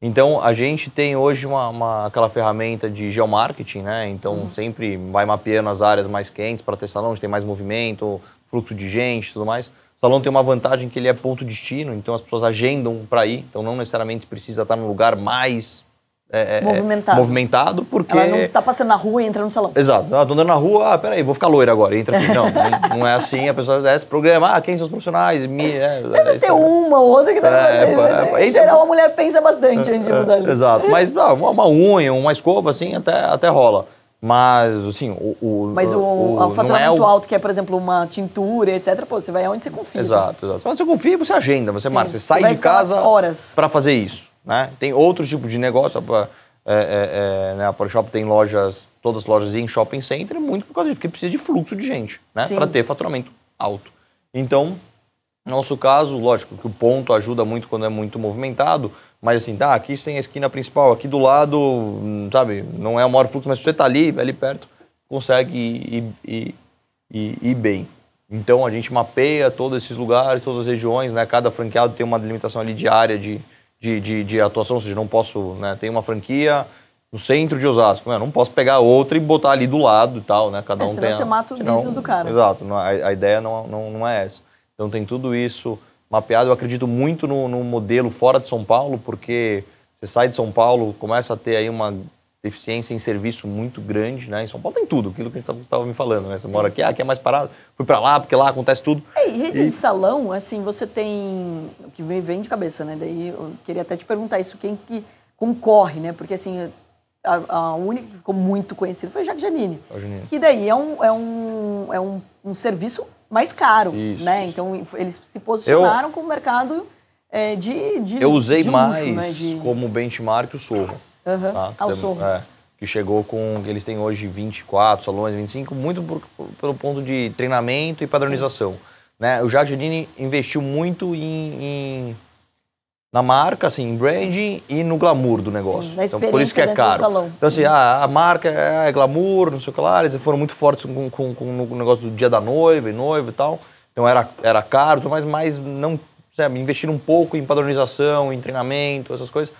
Então a gente tem hoje uma, uma- aquela ferramenta de geomarketing, né? Então sempre vai mapeando as áreas mais quentes para salão, onde tem mais movimento, fluxo de gente e tudo mais. O salão tem uma vantagem que ele é ponto destino, então as pessoas agendam para ir, então não necessariamente precisa estar no lugar mais é, é, Movimentado. movimentado, porque Ela não está passando na rua e entra no salão. Exato. Ah, tô andando na rua, ah, peraí, vou ficar loira agora. Entra aqui. Não, não, não é assim. A pessoa desce programa, ah, quem são os profissionais? Me, é, Deve é, ter é- uma ou outra que deve É, fazer. pá, né? é, Em é, geral, a mulher pensa bastante antes de mudar. Exato. Mas ah, uma, uma unha, uma escova, assim, até, até rola. Mas, assim, o. o Mas o, o, o não faturamento é alto, que é, por exemplo, uma tintura, etc., pô, você vai aonde você confia. Exato, exato. Quando você confia, você agenda, você Sim. marca. Você Você sai vai de casa para fazer isso. Né? Tem outro tipo de negócio. A, é, é, é, né, a Polishop tem lojas, todas as lojas em shopping center, muito por causa disso, porque precisa de fluxo de gente, né? Para ter faturamento alto. Então, no nosso caso, lógico que o ponto ajuda muito quando é muito movimentado, mas assim, tá, aqui tem a esquina principal, aqui do lado, hum, sabe, não é o maior fluxo, mas se você tá ali, ali perto, consegue ir, ir, ir, ir bem. Então a gente mapeia todos esses lugares, todas as regiões, né? Cada franqueado tem uma delimitação ali de área de, de, de, de atuação, ou seja, não posso, né? Tem uma franquia no centro de Osasco, né? Não posso pegar outra e botar ali do lado e tal, né? Cada É, um senão tem. a- você mata o business do cara. Exato, a, a ideia não, não, não é essa. Então tem tudo isso mapeado. Eu acredito muito no, no modelo fora de São Paulo, porque você sai de São Paulo, começa a ter aí uma deficiência em serviço muito grande, né? Em São Paulo tem tudo, aquilo que a gente estava me falando, né? Você Sim. mora aqui, ah, aqui é mais parado, fui para lá, porque lá acontece tudo. É, e rede e... de salão, assim, você tem, o que vem de cabeça, né? Daí eu queria até te perguntar isso, quem que concorre, né? Porque, assim, a, a única que ficou muito conhecida foi a Jacques Janine. Que daí é um, é um, é um, um serviço mais caro, isso. né? Então, eles se posicionaram eu... com o mercado é, de, de Eu usei de luxo, mais né? de... como benchmark o Sorro. Uhum. Tá? Ah, o Sorro. É, que chegou com. Eles têm hoje 24 salões, 25, muito por, por, pelo ponto de treinamento e padronização. Né? O Jardine investiu muito em, em, na marca, assim, em branding e no glamour do negócio. Sim, na então, por isso que é caro. Então, assim, uhum. a, a, marca é, é, glamour, não sei o que lá, eles foram muito fortes com, com, com o negócio do dia da noiva e noiva e tal. Então era, era caro, mas, mas não sabe, investir um pouco em padronização, em treinamento, essas coisas.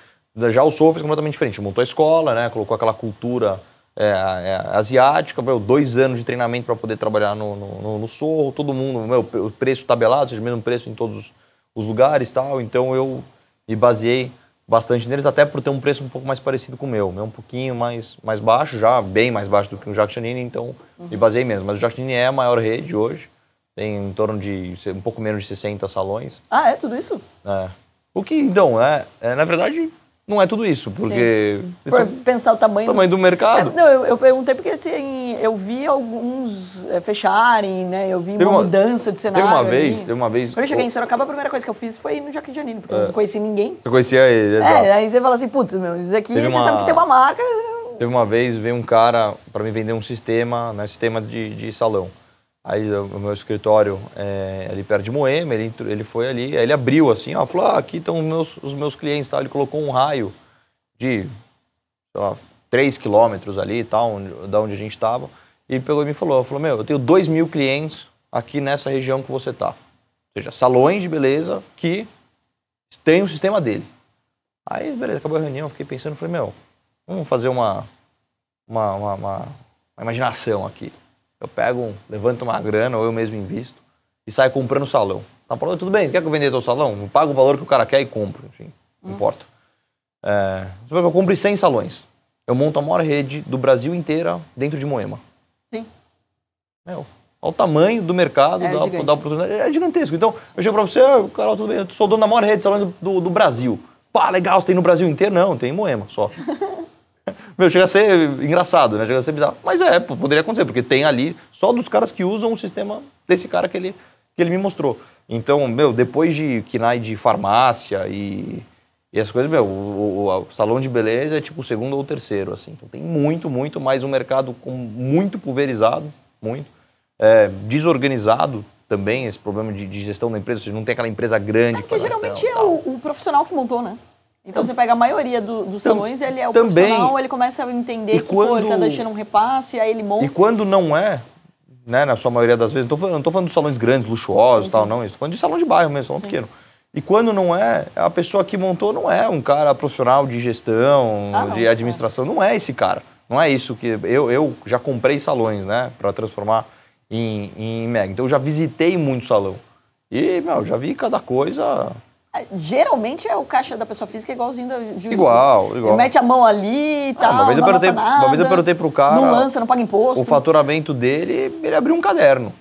Já o Sou fez completamente diferente. Montou a escola, né? Colocou aquela cultura é, é, asiática, meu, dois anos de treinamento para poder trabalhar no, no, no Sorro, todo mundo, meu, o preço tabelado, seja o mesmo preço em todos os lugares tal. Então eu me baseei bastante neles, até por ter um preço um pouco mais parecido com o meu, um pouquinho mais, mais baixo, já bem mais baixo do que o Jacques Chanini, então uhum. me baseei mesmo. Mas o Jacques Chanini é a maior rede hoje, tem em torno de um pouco menos de 60 salões. Ah, é tudo isso? É. O que, então, é, é na verdade, não é tudo isso, porque. Por pensar o tamanho, o tamanho do, do mercado. É, não, eu, eu, perguntei porque assim, eu vi alguns é, fecharem, né? Eu vi uma, uma, mudança de cenário. Teve uma vez, teve uma vez. Quando eu cheguei em Sorocaba, a primeira coisa que eu fiz foi ir no Jaque Janine, porque é. eu não conhecia ninguém. Você conhecia ele, exato. É, aí você fala assim, putz, meu, isso aqui teve você uma... sabe que tem uma marca. Teve uma vez, veio um cara para me vender um sistema, né? Sistema de, de salão. Aí o meu escritório é ali perto de Moema, ele, ele foi ali, aí ele abriu assim, ó, falou, ah, aqui estão os meus, os meus clientes, tá? ele colocou um raio de, sei lá, 3 quilômetros ali e tal, onde, da onde a gente estava, e ele pegou e me falou, falou, meu, eu tenho 2 mil clientes aqui nessa região que você tá. Ou seja, salões de beleza que têm o sistema dele. Aí, beleza, acabou a reunião, fiquei pensando, falei, meu, vamos fazer uma, uma, uma, uma imaginação aqui. Eu pego, levanto uma grana, ou eu mesmo invisto, e saio comprando salão. Tá falando, tudo bem, quer que eu venda teu salão? Eu pago o valor que o cara quer e compro, enfim, não hum. importa. É, eu compro 100 salões. Eu monto a maior rede do Brasil inteira dentro de Moema. Sim. Meu, olha o tamanho do mercado, é da, da oportunidade. É gigantesco. Então, eu chego pra você, ah, Carol, tudo bem, eu sou dono da maior rede de salões do, do, do Brasil. Pá, legal, você tem no Brasil inteiro? Não, tem em Moema só. Meu, chega a ser engraçado, né? Chega a ser bizarro. Mas é, poderia acontecer, porque tem ali só dos caras que usam o sistema desse cara que ele, que ele me mostrou. Então, meu, depois de KINAI de farmácia e, e essas coisas, meu, o, o, o, salão de beleza é tipo o segundo ou o terceiro, assim. Então tem muito, muito mais um mercado com muito pulverizado, muito. É, desorganizado também, esse problema de, de, gestão da empresa, você não tem aquela empresa grande. É porque geralmente é o, o profissional que montou, né? Então você pega a maioria do, dos salões, ele é o também, profissional, ele começa a entender que quando, pô, ele está deixando um repasse, aí ele monta. E quando não é, né, na sua maioria das vezes, não estou falando, de salões grandes, luxuosos tal, sim. não, estou falando de salão de bairro mesmo, salão sim. pequeno. E quando não é, a pessoa que montou não é um cara profissional de gestão, ah, de administração, não é esse cara. Não é isso que. Eu, eu já comprei salões, né, para transformar em, em mega. Então eu já visitei muito salão. E, meu, já vi cada coisa Geralmente é o caixa da pessoa física igualzinho da jurídica. Igual, igual. Ele mete a mão ali e ah, tal. uma, vez eu perguntei, nada, uma vez eu perguntei pro cara. Não lança, não paga imposto. O faturamento dele, ele abriu um caderno.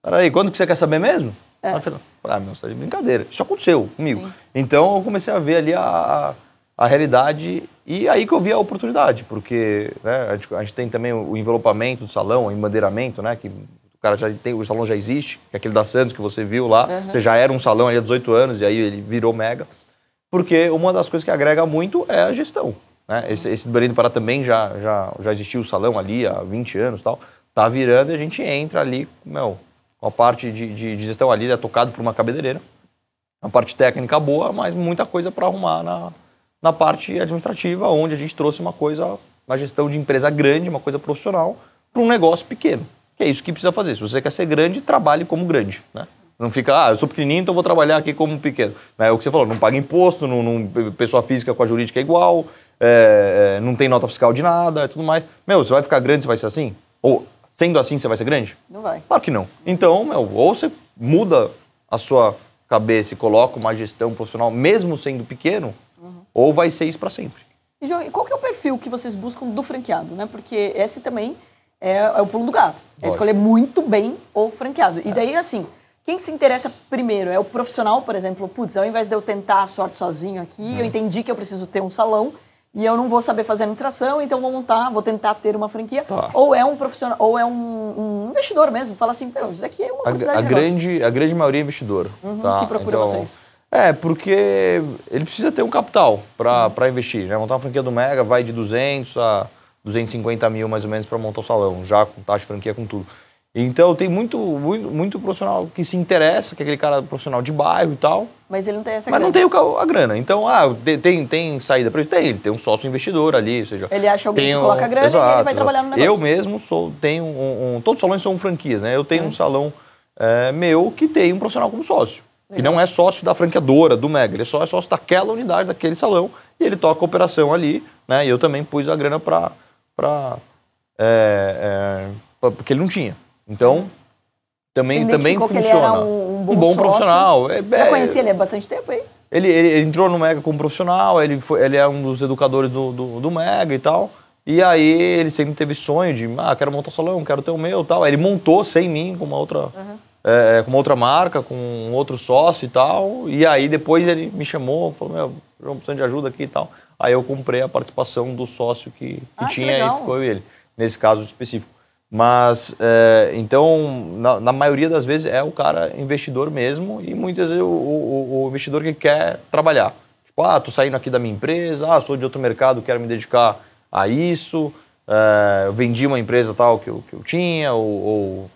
Peraí, quanto que você quer saber mesmo? É. Eu falei, ah, meu, você tá de brincadeira. Isso aconteceu comigo. Sim. Então eu comecei a ver ali a, a, a, realidade e aí que eu vi a oportunidade, porque né, a, gente, a gente tem também o envelopamento do salão, o embandeiramento, né? Que o cara já tem, o salão já existe, que é aquele da Santos que você viu lá. Uhum. Você já era um salão ali há 18 anos e aí ele virou mega. Porque uma das coisas que agrega muito é a gestão. Né? Esse, esse do Belém do Pará também já, já, já existiu o salão ali há 20 anos tal. Tá virando e a gente entra ali, meu, com a parte de, de, de gestão ali, é tocado por uma cabeleireira. A parte técnica boa, mas muita coisa para arrumar na, na parte administrativa, onde a gente trouxe uma coisa, uma gestão de empresa grande, uma coisa profissional, para um negócio pequeno. Que é isso que precisa fazer. Se você quer ser grande, trabalhe como grande. Né? Não fica, ah, eu sou pequenininho, então vou trabalhar aqui como pequeno. É o que você falou, não paga imposto, não, não pessoa física com a jurídica é igual, é, é, não tem nota fiscal de nada e tudo mais. Meu, você vai ficar grande, você vai ser assim? Ou sendo assim, você vai ser grande? Não vai. Claro que não. Então, meu, ou você muda a sua cabeça e coloca uma gestão profissional, mesmo sendo pequeno, uhum. ou vai ser isso para sempre. E, João, e qual que é o perfil que vocês buscam do franqueado, né? Porque esse também é, é o pulo do gato. É Lógico. escolher muito bem o franqueado. E daí, assim, quem se interessa primeiro? É o profissional, por exemplo, putz, ao invés de eu tentar a sorte sozinho aqui, eu entendi que eu preciso ter um salão e eu não vou saber fazer administração, então vou montar, vou tentar ter uma franquia. Tá. Ou é um profissional, ou é um, um investidor mesmo, fala assim, "Pô, isso daqui é uma A, oportunidade a de negócio." grande, a grande maioria é investidor. Uhum, tá? que procura vocês. É, porque ele precisa ter um capital para investir. Né? Montar uma franquia do Mega vai de 200 a 250 mil mais ou menos para montar o salão, já com taxa de franquia, com tudo. Então tem muito, muito, muito profissional que se interessa, que é aquele cara profissional de bairro e tal, Mas ele não tem essa mas não grana. tem o ca- a grana. Então, ah, tem, tem, tem saída para ele? Tem, ele tem um sócio investidor ali, ou seja... Ele acha alguém tem que um- coloca a grana e ele Exato, vai exato. trabalhar no negócio. Eu mesmo sou, tenho um, um- Todos os salões são franquias, né? Eu tenho Uhum. um salão é, meu que tem um profissional como sócio. Que Legal. não é sócio da franqueadora, do Mega. Ele só é sócio daquela unidade, daquele salão. E ele toca a operação ali, né? E eu também pus a grana para... É, é, pra- porque ele não tinha. Então, também, também identificou que funciona. ele era um, um bom, sócio. profissional. É, Já é- conhecia ele há bastante tempo aí? ele, ele- ele entrou no Mega como profissional, ele, foi, ele é um dos educadores do, do, do Mega e tal. E aí ele sempre teve sonho de, ah, quero montar salão, quero ter o meu e tal. Aí ele montou sem mim, com uma outra, é, com uma outra marca, com um outro sócio e tal. E aí depois ele me chamou, falou, meu, eu precisando de ajuda aqui e tal. Aí eu comprei a participação do sócio que, que Ah, que tinha legal. e ficou ele, nesse caso específico. Mas, é, então, na, na maioria das vezes é o cara investidor mesmo e muitas vezes o, o- o investidor que quer trabalhar. Tipo, ah, tô saindo aqui da minha empresa, ah, sou de outro mercado, quero me dedicar a isso, é, vendi uma empresa tal que eu, que eu tinha, ou, ou,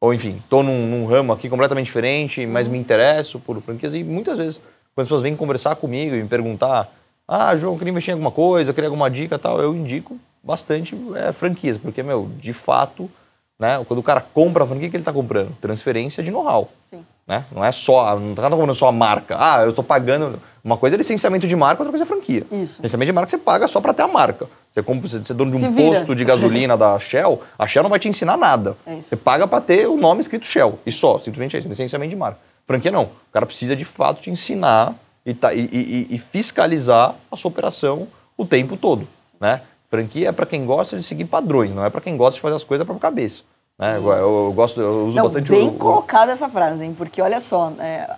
ou, enfim, tô num, num ramo aqui completamente diferente, mas me interesso por franquias e muitas vezes quando as pessoas vêm conversar comigo e me perguntar ah, João, eu queria investir em alguma coisa, eu queria alguma dica e tal, eu indico bastante é, franquias, porque, meu, de fato, né, quando o cara compra a franquia, o que ele está comprando? Transferência de know-how, né? Não é só, não está comprando só a marca. Ah, eu estou pagando, uma coisa é licenciamento de marca, outra coisa é franquia. Isso. Licenciamento de marca você paga só para ter a marca. Você compra, você você é dono de Se um vira. posto de gasolina da Shell, a Shell não vai te ensinar nada. É. Você paga para ter o nome escrito Shell, e só, simplesmente é isso, licenciamento de marca. Franquia não. O cara precisa de fato te ensinar e, tá- e- e- e- fiscalizar a sua operação o tempo todo, né? Franquia é para quem gosta de seguir padrões, não é para quem gosta de fazer as coisas para cabeça. Né? Eu, eu gosto, eu uso Não, bastante bem o, colocada essa frase, hein? Porque olha só, é,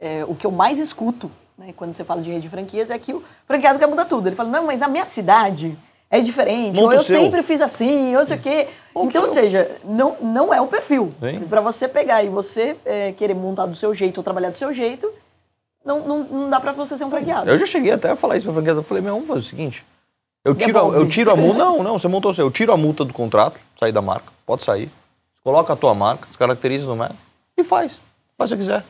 é, o que eu mais escuto né, quando você fala de rede de franquias é que o franqueado quer mudar tudo. Ele fala, não, mas na minha cidade é diferente, Monta ou eu seu. sempre fiz assim, ou não sei o quê. Monta Então, ou seja, não, não é o perfil. Para você pegar e você é, querer montar do seu jeito ou trabalhar do seu jeito, não, não, não dá para você ser um franqueado. Eu já cheguei até a falar isso pra franqueada. Eu falei, meu, vamos fazer o seguinte. Eu tiro, a, eu tiro a multa. Não, não, você montou o seu. Eu tiro a multa do contrato, sair da marca. Pode sair. Coloca a tua marca, descaracteriza no método e faz. Faz se você quiser.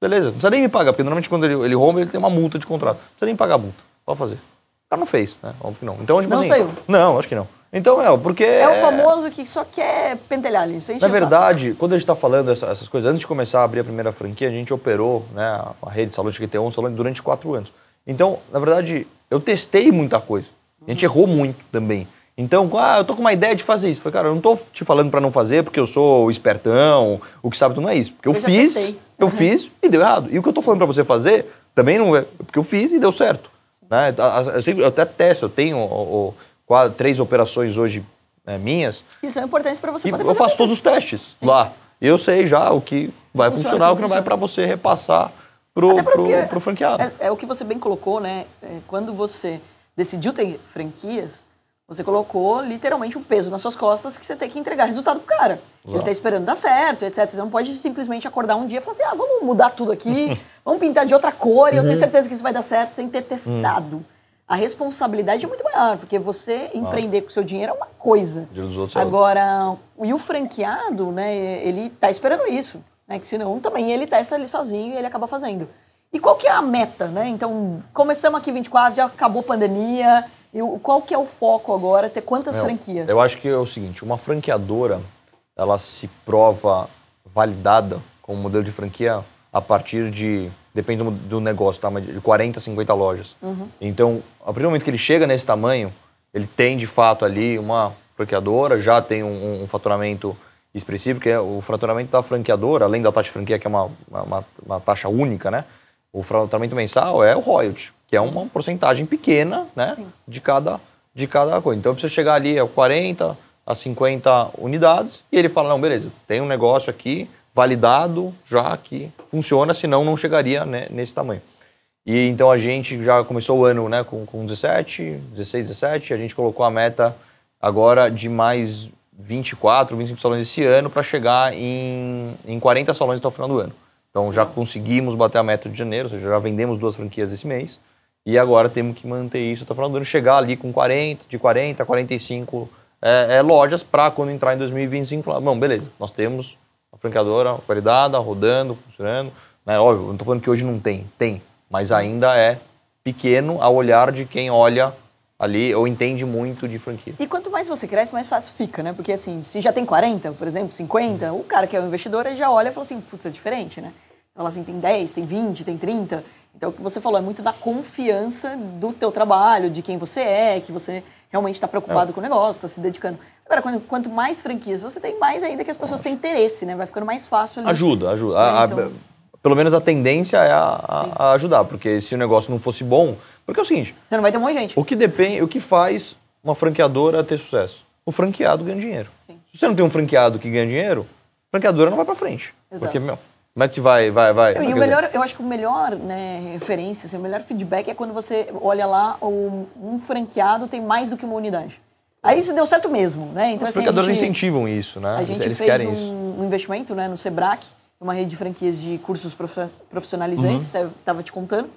Beleza. Não precisa nem me pagar, porque normalmente quando ele, ele rompe, ele tem uma multa de contrato. Não precisa nem pagar a multa. Pode fazer. O cara não fez, né? Óbvio que não. Então, tipo Não assim, saiu. Não, acho que não. Então, é, porque. É o famoso que só quer pentelhar ali. Aí Na verdade, quando a gente está falando essa- essas coisas, antes de começar a abrir a primeira franquia, a gente operou né, a- rede de salão de QT1 salão durante quatro anos. Então, na verdade, eu testei muita coisa. A gente errou muito também. Então, ah, eu tô com uma ideia de fazer isso. Eu Falei, cara, eu não tô te falando para não fazer porque eu sou o espertão, o que sabe tudo não é isso. Porque eu, Eu fiz, testei. eu fiz e deu errado. E o que eu tô falando para você fazer também não é porque eu fiz e deu certo. Né? Eu, sempre- eu até testo, eu tenho quatro- três operações hoje né, minhas Que são importantes para você poder eu fazer faço acontecer. todos os testes lá. E eu sei já o que vai funciona, funcionar, o que não vai para você repassar pro, Até pro, pro franqueado. É, é o que você bem colocou, né? É, quando você decidiu ter franquias, você colocou literalmente um peso nas suas costas que você tem que entregar resultado pro cara. Ele Exato. tá esperando dar certo, etc. Você não pode simplesmente acordar um dia e falar assim: ah, vamos mudar tudo aqui, vamos pintar de outra cor e eu Uhum. tenho certeza que isso vai dar certo sem ter testado. A responsabilidade é muito maior, porque você empreender com o seu dinheiro é uma coisa. Dinheiro dos outros é. Agora, e o franqueado, né, ele tá esperando isso, né, que senão também ele testa ali sozinho e ele acaba fazendo. E qual que é a meta, né? Então, começamos aqui 24, já acabou a pandemia, e qual que é o foco agora? Ter quantas Meu, franquias? Eu acho que é o seguinte, uma franqueadora, ela se prova validada como modelo de franquia a partir de, depende do, do negócio, tá? Mas de 40, 50 lojas. Uhum. Então, a partir do momento que ele chega nesse tamanho, ele tem de fato ali uma franqueadora, já tem um, um faturamento expressivo, que é o faturamento da franqueadora, além da taxa de franquia, que é uma, uma, uma taxa única, né? O faturamento mensal é o royalty, que que é uma porcentagem pequena, né, de cada, de cada coisa. Então, precisa chegar ali a 40, a 50 unidades, e ele fala, não, beleza, tem um negócio aqui validado já que funciona, senão não chegaria né, nesse tamanho. E então a gente já começou o ano né, com, com 17, 16, 17, a gente colocou a meta agora de mais 24, 25 salões esse ano para chegar em, em 40 salões até o final do ano. Então já conseguimos bater a meta de janeiro, ou seja, já vendemos duas franquias esse mês. E agora temos que manter isso até o final do ano, chegar ali com 40, de 40 a 45 é, é, lojas para quando entrar em 2025 falar, bom, beleza, nós temos a franqueadora validada, rodando, funcionando. Né? Óbvio, não estou falando que hoje não tem, tem, mas ainda é pequeno ao olhar de quem olha ali ou entende muito de franquia. E quanto mais você cresce, mais fácil fica, né? Porque assim, se já tem 40, por exemplo, 50, o cara que é o investidor ele já olha e fala assim, putz, é diferente, né? Você fala assim, tem 10, tem 20, tem 30. Então o que você falou é muito da confiança do teu trabalho, de quem você é, que você realmente está preocupado é. com o negócio, está se dedicando. Agora, quanto mais franquias você tem, mais ainda que as pessoas têm interesse, né? Vai ficando mais fácil. Ali. Ajuda, ajuda. É, então... a, pelo menos a tendência é a, a, ajudar, porque se o negócio não fosse bom, porque é o seguinte. Você não vai ter um monte de gente. O que depende, o que faz uma franqueadora ter sucesso? O franqueado ganha dinheiro. Sim. Se você não tem um franqueado que ganha dinheiro, a franqueadora não vai para frente. Exato. Porque, meu, como é que vai, vai, vai? E o melhor, eu acho que o melhor, né, referência, assim, o melhor feedback é quando você olha lá, um franqueado tem mais do que uma unidade. Aí se deu certo mesmo, né? Então, Os assim, gente, incentivam isso, né? A gente Eles fez um, um, investimento né, no Sebrae, uma rede de franquias de cursos profissionalizantes, estava uhum. te contando.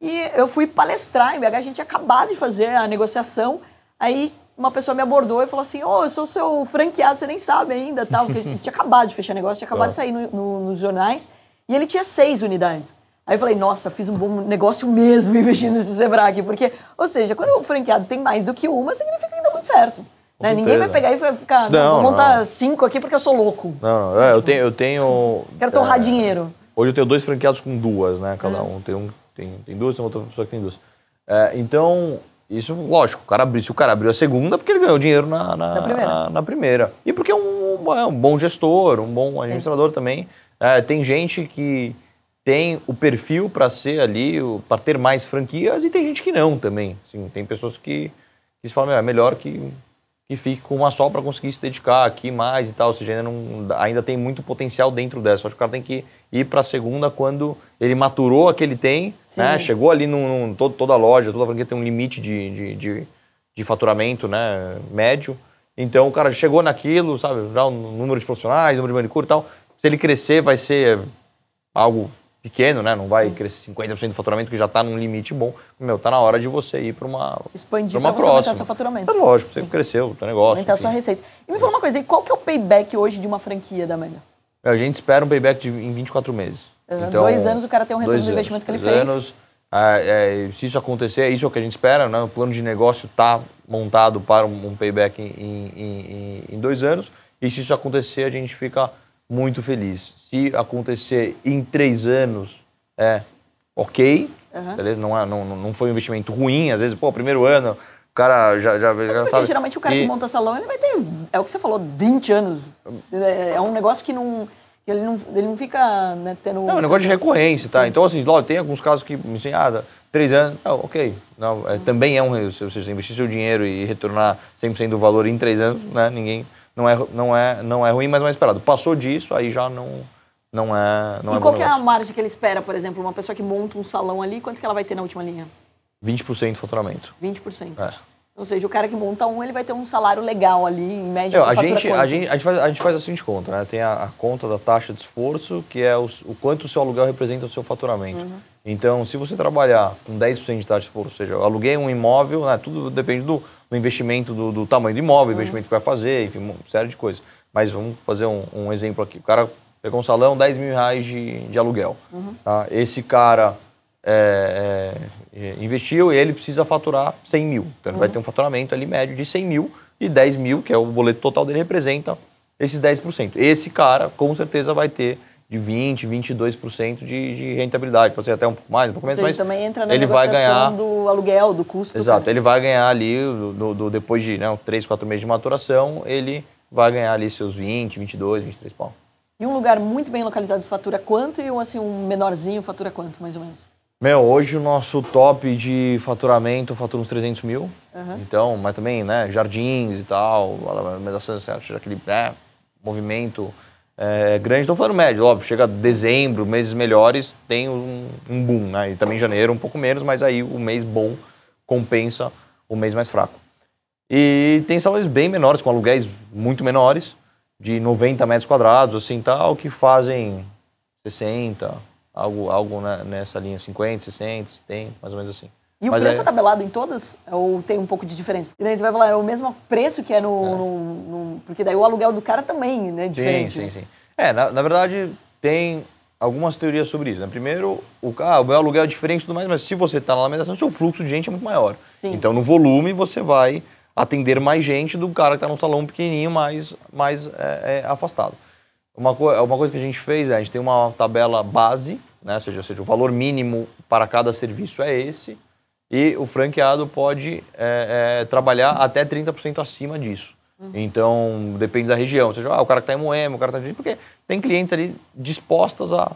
E eu fui palestrar em BH, a gente tinha acabado de fazer a negociação. Aí uma pessoa me abordou e falou assim: Ô, oh, eu sou seu franqueado, você nem sabe ainda, tal. Porque a gente tinha acabado de fechar negócio, tinha acabado de sair no, no, nos jornais. E ele tinha seis unidades. Aí eu falei, nossa, fiz um bom negócio mesmo investindo nesse Sebrae, porque, ou seja, quando o franqueado tem mais do que uma, significa que muito certo. Né? Ninguém vai pegar e vai ficar, não, vou montar não. cinco aqui porque eu sou louco. Não, é, eu tenho, eu tenho. Quero torrar é, dinheiro. Hoje eu tenho dois franqueados com duas, né? Cada é. um tem um, tem, tem duas, tem outra pessoa que tem duas. É, então, isso, lógico, o cara abriu, se o cara abriu a segunda, porque ele ganhou dinheiro na, na, na, primeira. na, na primeira. E porque é um, é um bom gestor, um bom administrador Sim. também. É, tem gente que tem o perfil para ser ali, para ter mais franquias, e tem gente que não também. Assim, tem pessoas que, se falam, é melhor que, que fique com uma só para conseguir se dedicar aqui mais e tal. Ou seja, ainda, não, ainda tem muito potencial dentro dessa. Acho que o cara tem que ir para a segunda quando ele maturou a que ele tem, né? chegou ali num, num todo, toda loja, toda franquia tem um limite de, de, de, de, faturamento né? médio. Então o cara chegou naquilo, sabe, já o número de profissionais, número de manicure e tal. Se ele crescer, vai ser algo pequeno, né? Não vai Sim. crescer 50% do faturamento, que já está num limite bom. Meu, tá na hora de você ir para uma Expandir para você próxima. aumentar seu faturamento. É lógico, você Sim. cresceu o teu negócio. Aumentar a sua receita. E me fala uma coisa, e qual que é o payback hoje de uma franquia da Mega? A gente espera um payback de, em 24 meses. Uhum. Então, dois anos o cara tem um retorno do investimento anos, que ele fez. Anos, é, é, se isso acontecer, é isso que a gente espera, né? O plano de negócio está montado para um, um payback em, em, em, em, dois anos. E se isso acontecer, a gente fica muito feliz. Se acontecer em três anos, é ok, uhum. beleza? Não, é, não, não foi um investimento ruim. Às vezes, pô, primeiro ano, o cara já, já, Mas já sabe. geralmente o cara e... que monta salão, ele vai ter, é o que você falou, 20 anos. É, é um negócio que não... Ele não, ele não fica né, tendo. Não, é um negócio de recorrência, tá? Sim. Então, assim, lógico, tem alguns casos que me dizem, ah, três anos, não, ok. Não, é, também é um. Se você investir seu dinheiro e retornar 100% do valor em três anos, né? Ninguém. Não é, não, é, não é ruim, mas não é esperado. Passou disso, aí já não não é não E é qual que é a margem que ele espera, por exemplo, uma pessoa que monta um salão ali, quanto que ela vai ter na última linha? 20% de faturamento. 20%. É. Ou seja, o cara que monta um, ele vai ter um salário legal ali, em média, Eu, a, gente, a, gente, a, gente faz, a gente faz a seguinte conta, né? Tem a, a conta da taxa de esforço, que é o, o, quanto o seu aluguel representa o seu faturamento. Uhum. Então, se você trabalhar com 10% de taxa de esforço, ou seja, eu aluguei um imóvel, né? tudo depende do, do investimento, do, do, tamanho do imóvel, uhum. investimento que vai fazer, enfim, uma série de coisas. Mas vamos fazer um, um exemplo aqui. O cara pegou um salão, 10 mil reais de, de aluguel. Uhum. Tá? Esse cara é, é, investiu e ele precisa faturar 100 mil. Então ele uhum. vai ter um faturamento ali médio de 100 mil e 10 mil, que é o boleto total dele, representa esses 10%. Esse cara, com certeza, vai ter de 20%, 22% de, de rentabilidade. Pode ser até um pouco mais, um pouco menos, mas também entra na ele vai ganhar do aluguel, do custo. Exato, ele vai ganhar ali, do, do, depois de né, 3, 4 meses de maturação, ele vai ganhar ali seus 20, 22, 23 pau. E um lugar muito bem localizado fatura quanto e um, assim, um menorzinho fatura quanto, mais ou menos? Meu, hoje o nosso top de faturamento fatura uns 300 mil. Então, mas também, né, jardins e tal, alimentação, certo? aquele né, movimento é, grande. Estou falando médio, óbvio, chega dezembro, meses melhores, tem um, um boom, né? E também janeiro um pouco menos, mas aí o mês bom compensa o mês mais fraco. E tem salões bem menores, com aluguéis muito menores, de 90 metros quadrados, assim, tal, que fazem 60, algo, algo né, nessa linha, 50, 60, tem, mais ou menos assim. E Mas o preço é... tabelado em todas? Ou tem um pouco de diferença? Porque daí você vai falar, é o mesmo preço que é no. É. no- no- porque daí o aluguel do cara também, né? é Diferente. Sim, sim, sim. É, na, na verdade, tem algumas teorias sobre isso. Né? Primeiro, o, ah, o meu aluguel é diferente e tudo mais, mas se você está na lamentação, seu fluxo de gente é muito maior. Sim. Então, no volume, você vai atender mais gente do cara que está num salão pequenininho, mais, mais é, é, afastado. Uma, co uma coisa que a gente fez é, a gente tem uma tabela base, né? ou, seja, ou seja, o valor mínimo para cada serviço é esse, e o franqueado pode é, é, trabalhar até 30% acima disso. Então, depende da região. Ou seja, ah, o cara que está em Moema, o cara está... Porque tem clientes ali dispostas a...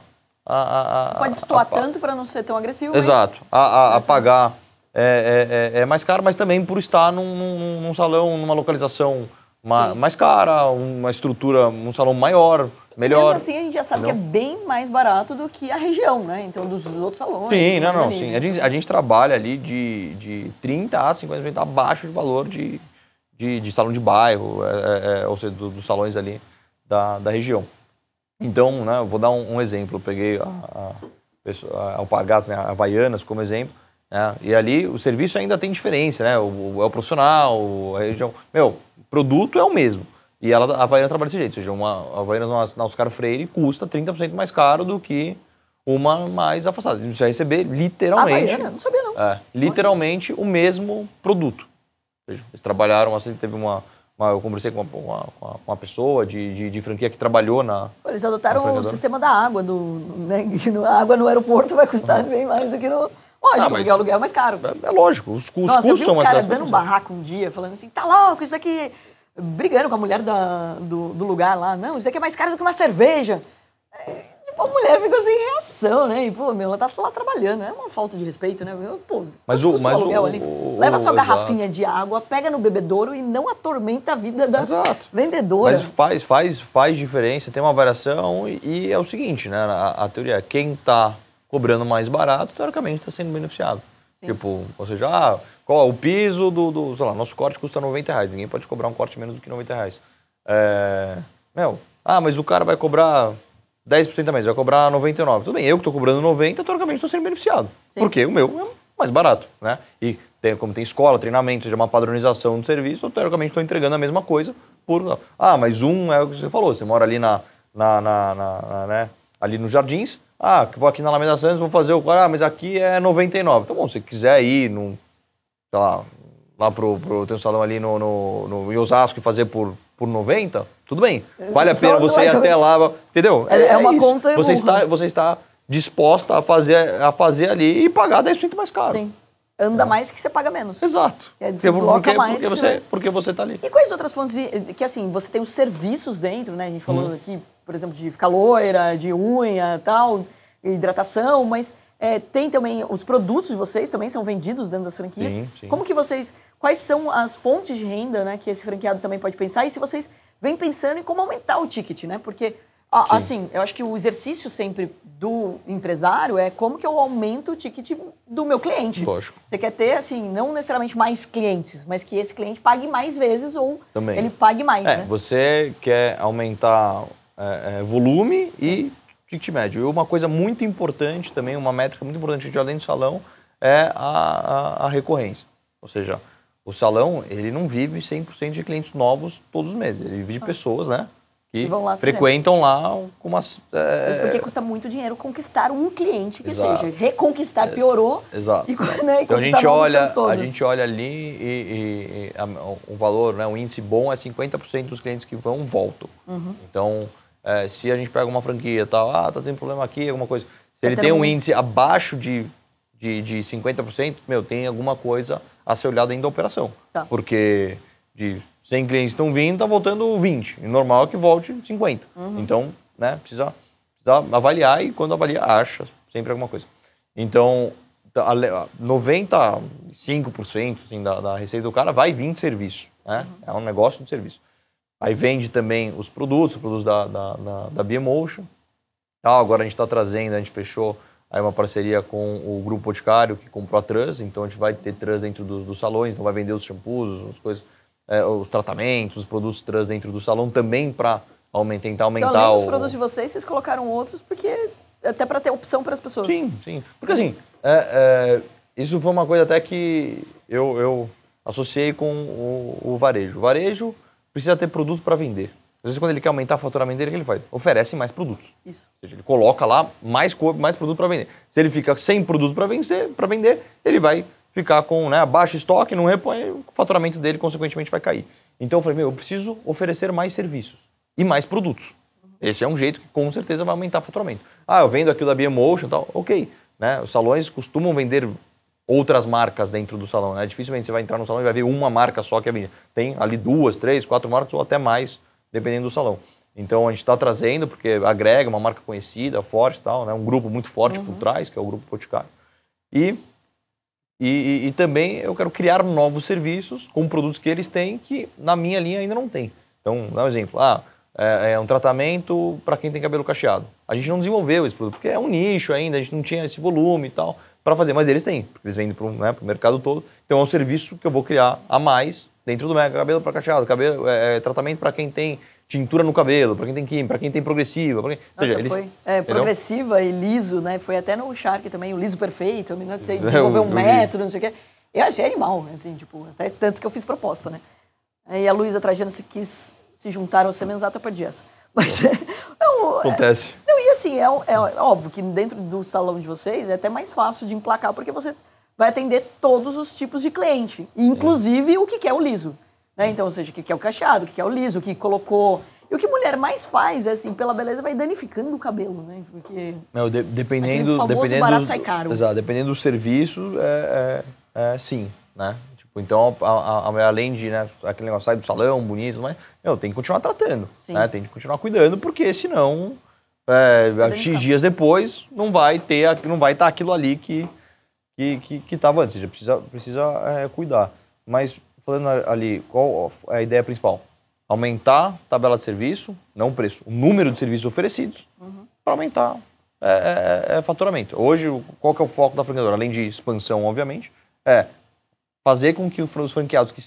a, a- Pode destoar a- tanto para não ser tão agressivo. Exato. A, a- Essa- pagar é, é- é- é mais caro, mas também por estar num, num- num salão, numa localização mais cara, uma estrutura, um salão maior, melhor. Mesmo assim, a gente já sabe que é bem mais barato do que a região, né? Então, dos outros salões. Sim, não, não, ali, sim. né? A gente, a gente trabalha ali de, de 30 a 50% abaixo de valor de, de, de salão de bairro, é, é, é, ou seja, do- dos salões ali da, da região. Então, né, vou dar um, um exemplo. Eu peguei a, a, a Alpagato, né, a Havaianas como exemplo, né, e ali o serviço ainda tem diferença, né? O, o- é o profissional, a região. Meu, produto é o mesmo. E ela, a Havaiana trabalha desse jeito. Ou seja, uma a Havaianas na- na Oscar Freire custa 30% mais caro do que uma mais afastada. Você vai receber literalmente. Havaiana? Não sabia, não. É, literalmente o mesmo produto. Ou seja, eles trabalharam assim, teve uma. uma- eu conversei com uma, uma, uma- pessoa de, de, de franquia que trabalhou na. Eles adotaram o Franqueador. sistema da água, do, né? A água no aeroporto vai custar bem mais do que no. Lógico, Ah, mas- porque o aluguel é mais caro. É, é lógico, os, cu- os Nossa, custos são um mais cara caros. dando um barraco um dia, falando assim, tá louco, isso daqui... Brigando com a mulher da- do, do lugar lá. Não, isso daqui é mais caro do que uma cerveja. É, tipo, a mulher ficou sem reação, né? E, pô, meu, ela tá lá trabalhando. É uma falta de respeito, né? Pô, Mas o- mas aluguel o- ali? o- Leva sua garrafinha de água, pega no bebedouro e não atormenta a vida da Exato. vendedora. Mas faz, faz, faz diferença, tem uma variação e, e é o seguinte, né? A, a teoria é quem está cobrando mais barato, teoricamente está sendo beneficiado. Sim. Tipo, ou seja, ah, qual, o piso do, do, sei lá, nosso corte custa 90 reais, ninguém pode cobrar um corte menos do que 90 reais. É, meu, ah, mas o cara vai cobrar 10% a mais, vai cobrar 99. Tudo bem, eu que estou cobrando 90, teoricamente estou sendo beneficiado. Sim. Porque o meu é mais barato, né? E tem, como tem escola, treinamento, seja uma padronização do serviço, eu, teoricamente estou entregando a mesma coisa por... Ah, mas um é o que você falou, você mora ali na, na, na- na- na, né, ali nos Jardins, ah, que vou aqui na Alameda Santos, vou fazer o... Ah, mas aqui é 99. Então, bom, se você quiser ir num, sei lá, lá pro, pro tem um salão ali no, no, no em Osasco e fazer por, por 90, tudo bem. Vale a pena só você ir até lá, entendeu? É- é uma conta Você está, você está disposta a fazer, a fazer ali e pagar 10% mais caro. Sim. Anda mais que você paga menos. Exato. É, se desloca mais porque, que você, você- porque você está ali. E quais outras fontes de, que assim, você tem os serviços dentro, né? A gente falou Uhum. aqui, por exemplo, de ficar loira, de unha, tal, hidratação, mas é, tem também os produtos de vocês também são vendidos dentro das franquias. Sim, sim. Como que vocês, quais são as fontes de renda, né, que esse franqueado também pode pensar e se vocês vêm pensando em como aumentar o ticket, né? Porque a- Sim. assim, eu acho que o exercício sempre do empresário é como que eu aumento o ticket do meu cliente. Lógico. Você quer ter, assim, não necessariamente mais clientes, mas que esse cliente pague mais vezes ou Também. ele pague mais, É, né? você quer aumentar é, é, volume e ticket médio. E uma coisa muito importante também, uma métrica muito importante de além do salão, é a, a, a recorrência. Ou seja, o salão, ele não vive 100% de clientes novos todos os meses. Ele vive de pessoas, né? Que lá frequentam lá com umas... é, Mas porque custa muito dinheiro conquistar um cliente que Exato. seja. Reconquistar piorou. Exato. E, né, e Então a gente olha, a gente olha ali e, e- e a- o valor, né, o índice bom é 50% dos clientes que vão voltam. Uhum. Então, é, se a gente pega uma franquia e tal, ah, tá tendo problema aqui, alguma coisa. Se Tá ele tem um um- índice abaixo de, de, de 50%, meu, tem alguma coisa a ser olhada ainda da operação. Tá. Porque de 100 clientes estão vindo, tá voltando 20. E normal é que volte 50. Uhum. Então, né, precisa, precisa avaliar e quando avalia, acha sempre alguma coisa. Então, 95% assim, da, da, receita do cara vai vir de serviço. Né? Uhum. É um negócio de serviço. Aí vende também os produtos, os produtos da, da, da, da Biomotion. Ah, agora a gente está trazendo, a gente fechou aí uma parceria com o Grupo Boticário, que comprou a Trans, então a gente vai ter Trans dentro dos, dos salões, então vai vender os shampoos, as coisas, é, os tratamentos, os produtos Trans dentro do salão também para aumentar, tentar aumentar então, além dos o... produtos de vocês, vocês colocaram outros porque até para ter opção para as pessoas. Sim, sim. Porque assim, é, é, isso foi uma coisa até que eu, eu associei com o, o varejo. O varejo precisa ter produto para vender. Às vezes, quando ele quer aumentar o faturamento dele, o que ele faz? Oferece mais produtos. Isso. Ou seja, ele coloca lá mais, mais produto para vender. Se ele fica sem produto para vender, vender, ele vai ficar com né, baixo estoque, não repõe, o faturamento dele, consequentemente, vai cair. Então, eu falei, meu, eu preciso oferecer mais serviços e mais produtos. Esse é um jeito que, com certeza, vai aumentar o faturamento. Ah, eu vendo aqui o da Biomotion e tal. Ok. Né? Os salões costumam vender outras marcas dentro do salão. Né? Dificilmente você vai entrar no salão e vai ver uma marca só que é vendida. Tem ali duas, três, quatro marcas ou até mais dependendo do salão. Então a gente está trazendo, porque agrega uma marca conhecida, forte e tal, né? um grupo muito forte uhum. por trás, que é o Grupo Boticário. E, e, e, também eu quero criar novos serviços com produtos que eles têm que na minha linha ainda não tem. Então, dá um exemplo. Ah, é, é um tratamento para quem tem cabelo cacheado. A gente não desenvolveu esse produto, porque é um nicho ainda, a gente não tinha esse volume e tal para fazer, mas eles têm, porque eles vendem para né, o mercado todo. Então é um serviço que eu vou criar a mais dentro do mega cabelo para cacheado, cabelo, é, é tratamento para quem tem tintura no cabelo, para quem tem química, para quem tem progressiva. Quem... Nossa, seja, eles... foi é, progressiva e liso, né? Foi até no Shark também, o liso perfeito. A menina desenvolveu um método, não sei o quê. Eu achei animal, assim, tipo, até tanto que eu fiz proposta, né? Aí a Luísa Trajano se quis se juntar ao Semenzato, eu perdi essa. Mas é, um, Acontece. É, não, e assim, é, é, óbvio que dentro do salão de vocês é até mais fácil de emplacar, porque você vai atender todos os tipos de cliente, inclusive Sim. o que é o liso. Né? Então, ou seja, o que é o cacheado, o que é o liso, o que colocou. E o que mulher mais faz, é assim, pela beleza, vai danificando o cabelo, né? Porque. Não, de, dependendo. dependendo barato sai caro. Exato, dependendo do serviço, é, é, é sim, né? Então, a, a, a, além de, né, aquele negócio sai do salão, bonito, mas, meu, tem que continuar tratando, né? Tem que continuar cuidando, porque senão, é, X dias depois, não vai ter, não vai estar aquilo ali que que, que, que tava antes, já precisa, precisa é, cuidar. Mas falando ali, qual é a ideia principal? Aumentar a tabela de serviço, não o preço, o número de serviços oferecidos, uhum. para aumentar é, é, é, é, faturamento. Hoje, qual que é o foco da franqueadora? Além de expansão, obviamente, é fazer com que os franqueados que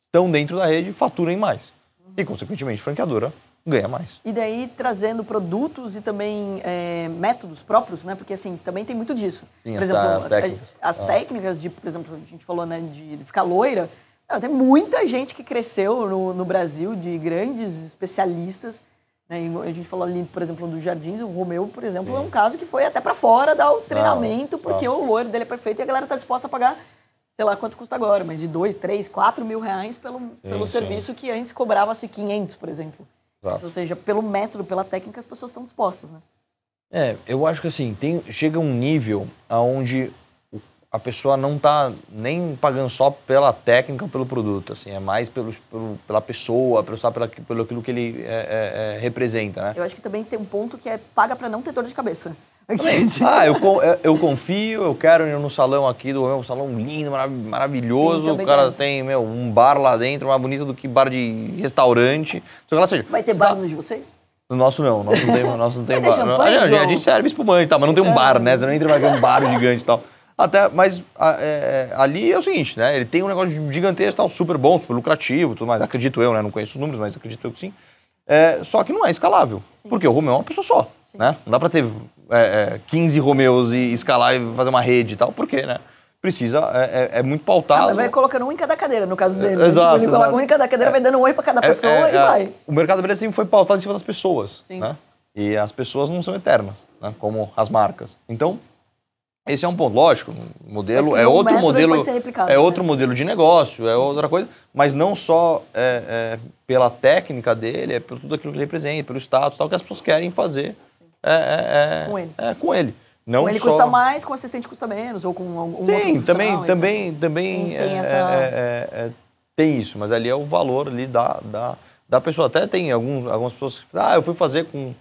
estão dentro da rede faturem mais. Uhum. E, consequentemente, a franqueadora ganha mais. E daí trazendo produtos e também é, métodos próprios, né? Porque assim, também tem muito disso. Sim, por as, exemplo, as técnicas. As ah. técnicas de, por exemplo, a gente falou, né, de ficar loira. Não, tem muita gente que cresceu no, no Brasil, de grandes especialistas. Né? a gente falou ali, por exemplo, do Jardins, o Romeu, por exemplo, Sim. é um caso que foi até para fora dar o treinamento, porque o loiro dele é perfeito e a galera está disposta a pagar, sei lá quanto custa agora, mas de 2, 3, 4 mil reais pelo, sim, pelo sim. serviço que antes cobrava-se 500, por exemplo. Então, ou seja, pelo método, pela técnica, as pessoas estão dispostas, né? É, eu acho que assim, tem, chega um nível aonde a pessoa não está nem pagando só pela técnica ou pelo produto, assim, é mais pelo, pelo pela pessoa, pelo, pela, pelo aquilo que ele é, é, é, representa, né? Eu acho que também tem um ponto que é paga para não ter dor de cabeça. Ah, eu, eu confio, eu quero ir no salão aqui do meu salão lindo, maravilhoso. Sim, o cara tem meu, um bar lá dentro, mais bonito do que bar de restaurante. Seja, Vai ter bar tá... de vocês? No nosso não, nosso não tem, nosso não tem bar. Champanhe, a, gente, a, gente serve espumante e tal, mas não tem um bar, né? Você não entra mais um bar gigante e tal. Até, mas é, ali é o seguinte, né? Ele tem um negócio gigantesco, tal, super bom, super lucrativo, tudo mais. Acredito eu, né? Não conheço os números, mas acredito eu que sim. É, só que não é escalável. Sim. Porque o Romeu é uma pessoa só, né? Não dá para ter é, 15 é, Romeus e escalar e fazer uma rede e tal. Por quê, né? Precisa, é, é, é muito pautado. Ah, vai colocando um em cada cadeira, no caso dele. Né? Exato, tipo, ele coloca um em cada cadeira, vai dando um oi para cada pessoa e vai. O mercado brasileiro sempre foi pautado em cima das pessoas, sim. né? E as pessoas não são eternas, né? como as marcas. Então, esse é um ponto, lógico, modelo é outro modelo, é né? outro modelo de negócio, é sim, outra sim. coisa, mas não só é, é, pela técnica dele, é por tudo aquilo que ele representa, pelo status, tal que as pessoas querem fazer é, é, é, com ele. É, com ele. Não com ele só... custa mais, com o assistente custa menos, ou com um Sim, outro também, também, também tem, essa... tem isso, mas ali é o valor ali da, da, da pessoa. Até tem alguns, algumas pessoas que ah, eu fui fazer com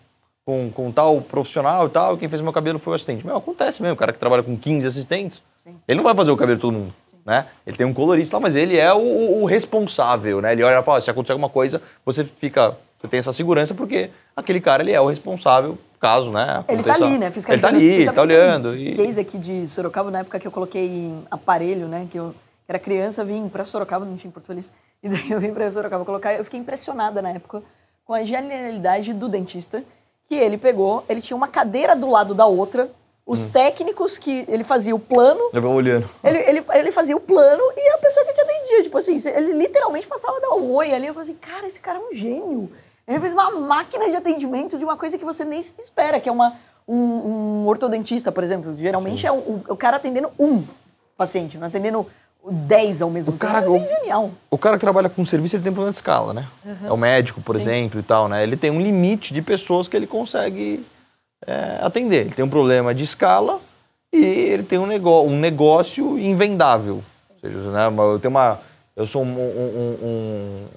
com, com tal profissional e tal, quem fez meu cabelo foi o assistente. Meu, acontece mesmo, o cara que trabalha com 15 assistentes, Sim. ele não vai fazer o cabelo de todo mundo. Né? Ele tem um colorista, mas ele é o, o responsável, né? Ele olha e fala, se acontecer alguma coisa, você fica, você tem essa segurança porque aquele cara ele é o responsável caso, né? Ele tá ali, né? Fiscalizando. Ele tá ali, tá olhando. Um e... case aqui de Sorocaba, na época que eu coloquei aparelho, né? Que eu era criança, vim para Sorocaba, não tinha em Porto Feliz, e daí eu vim para Sorocaba colocar. Eu fiquei impressionada na época com a genialidade do dentista, que ele pegou, ele tinha uma cadeira do lado da outra, os hum. técnicos que ele fazia o plano. Eu vou olhando. Ele, ele, ele fazia o plano e a pessoa que te atendia, tipo assim, ele literalmente passava a dar um oi ali. Eu falei assim, cara, esse cara é um gênio. Ele fez uma máquina de atendimento de uma coisa que você nem espera, que é uma, um, um ortodontista, por exemplo. Geralmente Sim. é o, o cara atendendo um paciente, não atendendo 10 ao mesmo o cara, tempo. é genial. O cara que trabalha com serviço, ele tem problema de escala, né? Uhum. É o médico, por Sim. exemplo, e tal, né? Ele tem um limite de pessoas que ele consegue é, atender. Ele tem um problema de escala e ele tem um, negócio, um negócio invendável. Ou seja, né, eu tenho uma... Eu sou um, um, um,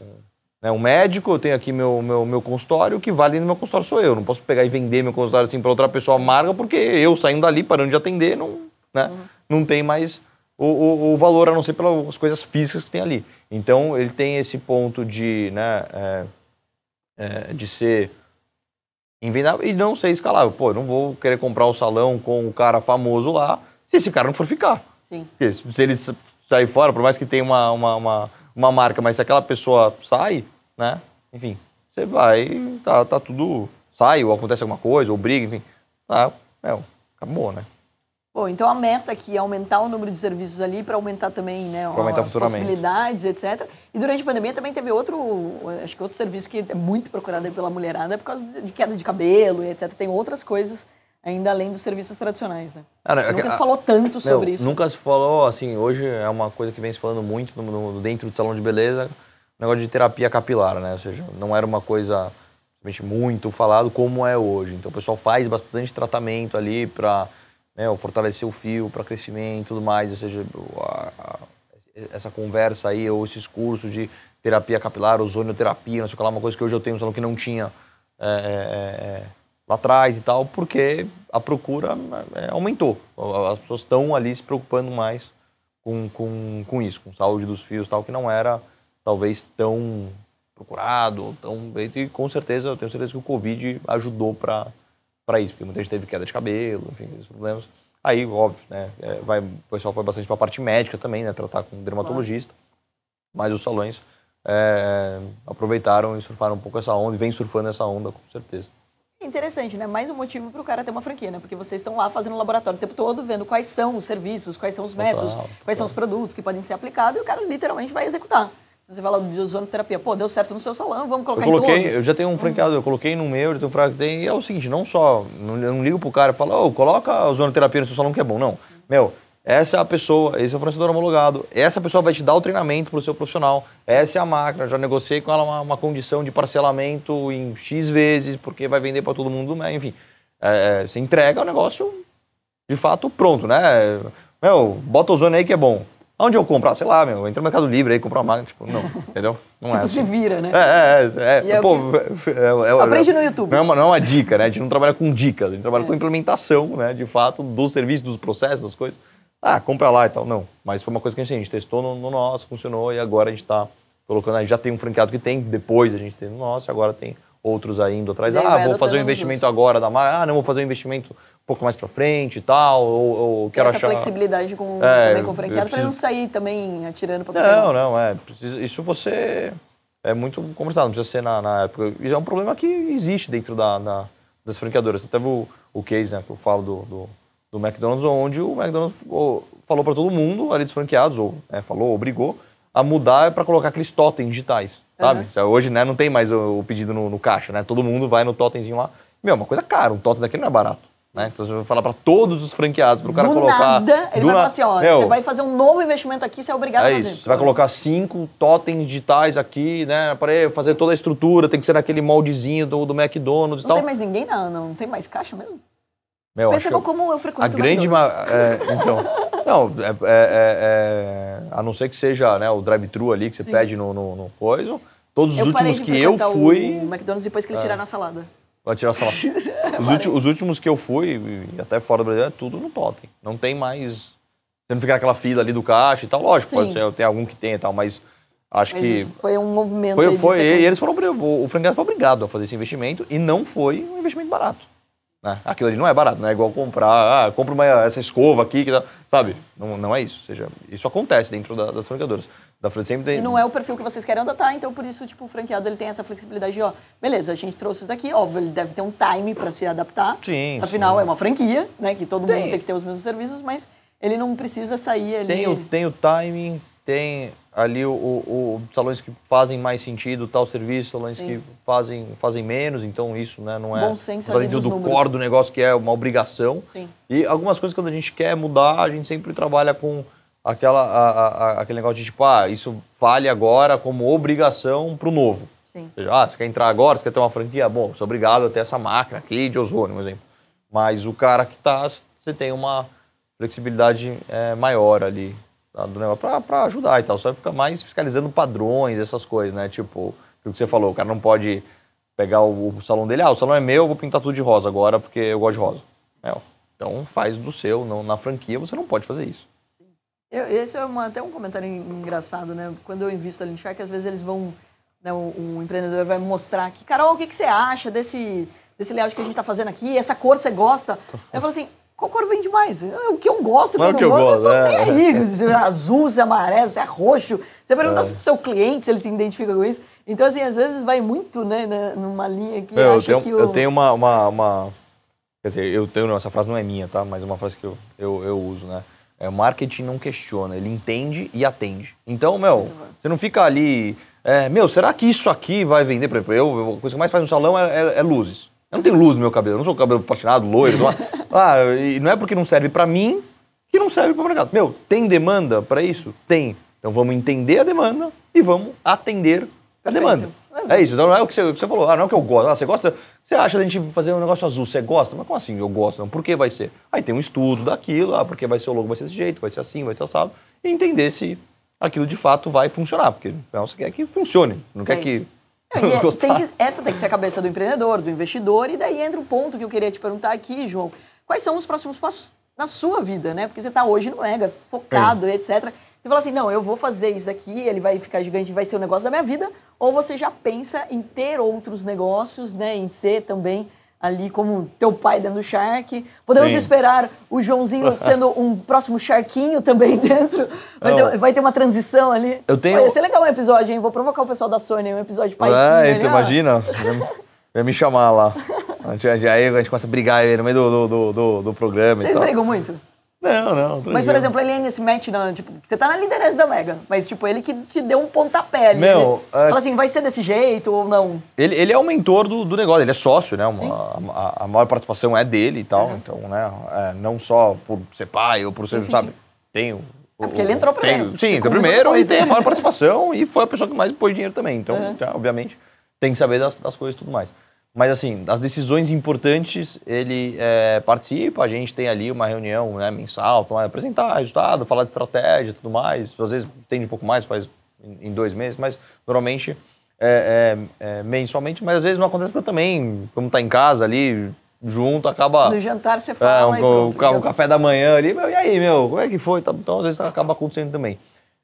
né, um médico, eu tenho aqui meu, meu, meu consultório, o que vale no meu consultório sou eu. Não posso pegar e vender meu consultório assim para outra pessoa amarga, porque eu saindo dali, parando de atender, não, né, uhum. não tem mais o, o, o, valor, a não ser pelas coisas físicas que tem ali. Então, ele tem esse ponto de, né, é, é, de ser invendável e não ser escalável. Pô, eu não vou querer comprar o um salão com o cara famoso lá se esse cara não for ficar. Sim. Porque se ele sair fora, por mais que tenha uma, uma, uma, uma marca, mas se aquela pessoa sai, né, enfim, você vai, tá, tá tudo, sai, ou acontece alguma coisa, ou briga, enfim, tá, é, acabou, né. Bom, então a meta aqui é aumentar o número de serviços ali para aumentar também né, aumentar as possibilidades, etc. E durante a pandemia também teve outro, acho que outro serviço que é muito procurado pela mulherada é por causa de queda de cabelo etc. Tem outras coisas ainda além dos serviços tradicionais, né? Ah, não, nunca a, se falou tanto sobre isso. Nunca se falou, assim, hoje é uma coisa que vem se falando muito no, no, dentro do salão de beleza, negócio de terapia capilar, né? Ou seja, não era uma coisa muito falado como é hoje. Então o pessoal faz bastante tratamento ali para né, fortalecer o fio para crescimento e tudo mais, ou seja, a, a, essa conversa aí, ou esses cursos de terapia capilar, ozonioterapia, não sei o que lá, uma coisa que hoje eu tenho, um que não tinha é, é, é, lá atrás e tal, porque a procura é, aumentou. As pessoas estão ali se preocupando mais com, com, com isso, com saúde dos fios tal, que não era talvez tão procurado, tão, e com certeza, eu tenho certeza que o Covid ajudou para isso, porque muita gente teve queda de cabelo, enfim, esses problemas. Aí, óbvio, né, é, vai, o pessoal foi bastante para a parte médica também, né, tratar com dermatologista, mas os salões é, aproveitaram e surfaram um pouco essa onda, e vem surfando essa onda, com certeza. Interessante, né? Mais um motivo para o cara ter uma franquia, né? Porque vocês estão lá fazendo laboratório o tempo todo, vendo quais são os serviços, quais são os métodos, total, total. quais são os produtos que podem ser aplicados, e o cara literalmente vai executar. Você fala de ozonoterapia, pô, deu certo no seu salão, vamos colocar eu coloquei, em todos. Eu já tenho um franqueado, eu coloquei no meu, eu tenho um franqueado e é o seguinte, não só, eu não ligo pro cara e falo, oh, coloca a ozonoterapia no seu salão que é bom, não. Meu, essa é a pessoa, esse é o fornecedor homologado, essa pessoa vai te dar o treinamento pro seu profissional, essa é a máquina, já negociei com ela uma, uma condição de parcelamento em X vezes, porque vai vender para todo mundo, né? enfim. É, é, você entrega o negócio de fato pronto, né? Meu, bota ozônio aí que é bom. Onde eu comprar? Sei lá, meu, entra no Mercado Livre aí, comprar uma máquina. Tipo, não, entendeu? Não é tipo, assim. se vira, né? É, é, é. é pô, é, é, Aprende no YouTube. Não é, uma, não é uma dica, né? A gente não trabalha com dicas, a gente trabalha com implementação, né? De fato, dos serviços, dos processos, das coisas. Ah, compra lá e tal. Não, mas foi uma coisa que assim, a gente testou no, no nosso, funcionou, e agora a gente está colocando, a gente já tem um franqueado que tem, depois a gente tem no nosso, agora tem outros aí indo atrás. Ah, vou fazer um investimento agora da marca. Ah, não, vou fazer um investimento um pouco mais para frente e tal. Ou, ou quero essa achar... flexibilidade com, é, também com o franqueado preciso... para não sair também atirando para Não, não, é. Isso você é muito conversado, não precisa ser na, na época. E é um problema que existe dentro da, da das franqueadoras. Teve o, o case, né, que eu falo do, do, do McDonald's, onde o McDonald's falou para todo mundo ali dos franqueados, ou é, falou, obrigou, a mudar para colocar aqueles totens digitais, sabe? Uhum. Hoje, né, não tem mais o, pedido no, no, caixa, né? Todo mundo vai no totemzinho lá. Meu, é uma coisa cara, um totem daquele não é barato. Né? Então você vai falar para todos os franqueados, para o cara do colocar. Nada, ele vai falar assim: ó, Meu, você vai fazer um novo investimento aqui, você é obrigado é a fazer. Isso. Você vai colocar cinco totens digitais aqui, né? Para fazer toda a estrutura, tem que ser naquele moldezinho do, do McDonald's não e tal. Não tem mais ninguém, não, não tem mais caixa mesmo? Meu, Perceba como eu frequento a grande ma... é, Então, não, é, é, é, a não ser que seja né, o drive-thru ali que você Sim. pede no, no, no coisa. Todos os eu últimos que eu fui. O McDonald's depois que eles é. tiraram a salada. Vai tirar salada. Os, últimos, os últimos que eu fui, e até fora do Brasil, é tudo no totem. Não tem mais. Você não fica naquela fila ali do caixa e tal. Lógico, Sim. pode ser, tem algum que tem e tal, mas acho Mas que. foi um movimento. Foi, foi, e eles foram, obri- o franqueado foi obrigado a fazer esse investimento e não foi um investimento barato. Né? Aquilo ali não é barato, não é igual comprar, ah, compra uma, essa escova aqui, que sabe? Não, não é isso. Ou seja, isso acontece dentro da- das franqueadoras. Da sempre tem, E não é o perfil que vocês querem adotar, então por isso, tipo, o franqueado ele tem essa flexibilidade de, ó, beleza, a gente trouxe isso daqui, óbvio, ele deve ter um time para se adaptar. Sim, Afinal, sim. é uma franquia, né, que todo Tem. mundo tem que ter os mesmos serviços, mas ele não precisa sair ali. Tem o, tem o timing, tem ali o, o- o salões que fazem mais sentido, tal serviço, salões Sim. que fazem, fazem menos, então isso né, não é. Bom senso ali do números. core do negócio que é uma obrigação. Sim. E algumas coisas quando a gente quer mudar, a gente sempre trabalha com aquela, a- a- aquele negócio de tipo, ah, isso vale agora como obrigação para o novo. Sim. Ou seja, ah, você quer entrar agora, você quer ter uma franquia? Bom, sou obrigado a ter essa máquina aqui de ozônio, por exemplo. Mas o cara que tá, você tem uma flexibilidade é, maior ali do negócio para ajudar e tal. Só fica mais fiscalizando padrões, essas coisas, né? Tipo, o que você falou, o cara não pode pegar o, o salão dele, ah, o salão é meu, eu vou pintar tudo de rosa agora porque eu gosto de rosa. É, então faz do seu, não, na franquia você não pode fazer isso. Eu- esse é uma- até um comentário en- engraçado, né? Quando eu invisto ali em Shark, às vezes eles vão, né, o, o empreendedor vai mostrar aqui, Carol, o que, que você acha desse, desse layout que a gente tá fazendo aqui? Essa cor você gosta? Eu falo assim, qual cor vende mais? É O que eu gosto, o que é eu gosto, eu tô é. nem aí. Se é azul, se é amarelo, se é roxo. Você pergunta pro seu cliente se ele se identifica com isso. Então, assim, às vezes vai muito, né, numa linha que eu acha tenho, que o... eu tenho uma, uma, uma- Quer dizer, eu tenho. não, Essa frase não é minha, tá? Mas é uma frase que eu, eu, eu uso, né? É, o marketing não questiona, ele entende e atende. Então, meu, você não fica ali. é, meu, será que isso aqui vai vender? Por exemplo, eu- a coisa que mais faz no salão é, é- é luzes. Eu não tenho luz no meu cabelo, eu não sou cabelo platinado, loiro. não é- ah, e não é porque não serve pra mim que não serve para o mercado. Meu, tem demanda para isso? Tem. Então vamos entender a demanda e vamos atender a Perfeito. demanda. É isso. Então não é o que você, o que você falou. Ah, não é o que eu gosto. Ah, você gosta? Você acha da gente fazer um negócio azul? Você gosta? Mas como assim eu gosto? Não, por que vai ser? Aí tem um estudo daquilo, ah, porque vai ser o logo vai ser desse jeito, vai ser assim, vai ser assado. E entender se aquilo de fato vai funcionar. Porque afinal você quer que funcione. Não quer É que. isso. Não, e é- tem que- essa tem que ser a cabeça do empreendedor, do investidor, e daí entra o ponto que eu queria te perguntar aqui, João. Quais são os próximos passos na sua vida, né? Porque você está hoje no Mega, focado, etc. Você fala assim, não, eu vou fazer isso aqui, ele vai ficar gigante, vai ser o negócio da minha vida, ou você já pensa em ter outros negócios, né? Em ser também ali como teu pai dentro do Shark. Podemos Sim. esperar o Joãozinho sendo um próximo Sharquinho também dentro. Vai, ter, vai ter uma transição ali. Eu tenho- ia ser legal um episódio, hein? Vou provocar o pessoal da Sony, um episódio pai filho, É, ali, então ó. imagina. Vai me chamar lá. Aí a gente começa a brigar aí no meio do, do, do, do- programa Vocês brigam muito? Não, não. Mas, tranquilo. por exemplo, ele ainda se mete na. Tipo, você tá na liderança da Mega, mas, tipo, ele que te deu um pontapé ali. Meu, Ele é- Fala assim, vai ser desse jeito ou não? Ele, ele é o mentor do, do negócio, ele é sócio, né? Uma- a, a maior participação é dele e tal. Então, né? é, não só por ser pai ou por ser, Sim, sim, sabe? sim. Tem o. É porque ele entrou tem- primeiro. Sim, Ficou entrou primeiro depois, e tem a maior participação e foi a pessoa que mais pôs dinheiro também. Então, Uhum. tá, obviamente, tem que saber das, das coisas e tudo mais. Mas, assim, as decisões importantes, ele é, participa, a gente tem ali uma reunião né, mensal, pra apresentar resultado, falar de estratégia e tudo mais. Às vezes tem um pouco mais, faz em, dois meses, mas normalmente é, é, é mensalmente, mas às vezes não acontece porque também, como tá em casa ali, junto, acaba. No jantar você É, fala um, e pronto. o, o entendeu? café da manhã ali, meu, e aí, meu, como é que foi? Tá- Então, às vezes acaba acontecendo também.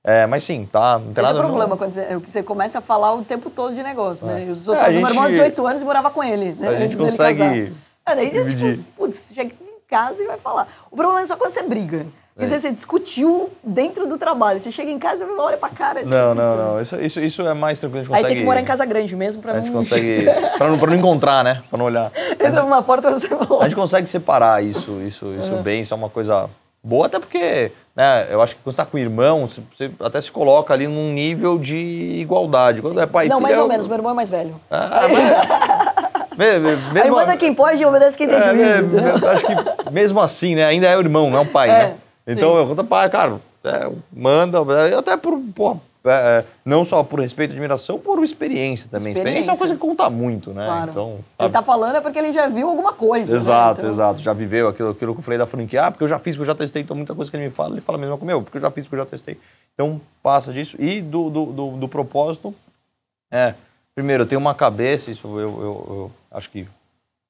É, mas sim, tá. Não tem Esse é o não- problema, quando você, é você começa a falar o tempo todo de negócio, né? E os É, a sociais do meu irmão gente- de 18 anos e morava com ele, né? A gente antes consegue. É, daí, dividir. tipo, putz, chega em casa e vai falar. O problema é só quando você briga. Porque É. você, você discutiu dentro do trabalho. Você chega em casa e olha pra cara. Não, não, não. Isso, isso, isso é mais tranquilo. A gente Aí consegue. tem que morar em casa grande mesmo pra A gente não... consegue. pra, não, pra não encontrar, né? Pra não olhar. Entra numa porta você A volta. gente consegue separar isso, isso, isso bem, isso é uma coisa boa, até porque, né, eu acho que quando você tá com o irmão, você- até se coloca ali num nível de igualdade. Quando é pai e Não, filho, mais é ou o- menos. Meu irmão é mais velho. Ah, mas- me- me- Aí mesmo- manda quem pode e obedece quem tem É, é, eu acho que mesmo assim, né? Ainda é o irmão, não é o pai, É, né? Então eu conto pai, cara, é, manda, é, até por, porra, é, é, não só por respeito e admiração, por experiência também. Experiência, é uma Experiência. coisa que conta muito, né? Claro. Então, Ele tá falando é porque ele já viu alguma coisa. né? Exato, Então, exato. Já viveu aquilo, aquilo que eu falei da franquia. Ah, porque eu já fiz, porque eu já testei. Então, muita coisa que ele me fala, ele fala mesmo com meu, porque eu já fiz, porque eu já testei. Então, passa disso. E do, do, do, do propósito, é, primeiro, eu tenho uma cabeça, isso eu, eu, eu acho que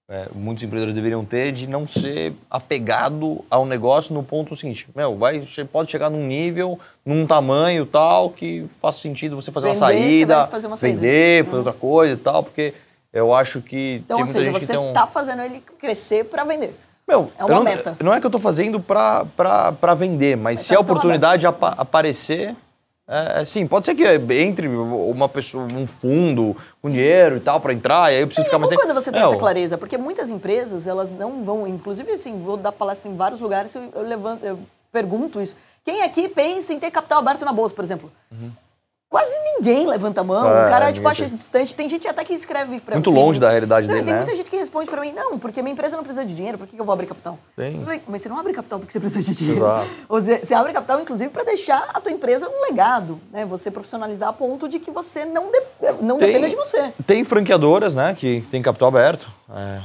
é, muitos empreendedores deveriam ter de não ser apegado ao negócio no ponto seguinte, meu, vai, você pode chegar num nível, num tamanho tal que faça sentido você fazer Vender, uma você saída, vai fazer uma saída. vender, fazer Uhum. outra coisa e tal, porque eu acho que Então, tem ou muita seja, gente que você tem um... tá fazendo ele crescer para vender. Meu, É uma não, meta. Não é que eu tô fazendo pra vender, mas Mas se tá a oportunidade apa- aparecer, é, é, sim, pode ser que entre uma pessoa, um fundo com dinheiro e tal pra entrar, e aí eu preciso É ficar mais tempo. quando você tem Meu, essa clareza, porque muitas empresas, elas não vão, inclusive assim, vou dar palestra em vários lugares, eu, eu levanto, eu pergunto isso. Quem aqui pensa em ter capital aberto na bolsa, por exemplo? Quase ninguém levanta a mão. É, o cara tipo, acha tem. distante. Tem gente até que escreve pra Muito que- longe da realidade Não, dele, Tem né? muita gente que responde pra mim, não, porque minha empresa não precisa de dinheiro, por que eu vou abrir capital? Tem. Mas você não abre capital porque você precisa de dinheiro. Exato. Você, você abre capital, inclusive, para deixar a tua empresa um legado, né? Você profissionalizar a ponto de que você não, de, não Tem- dependa de você. Tem franqueadoras, né, que tem capital aberto. É,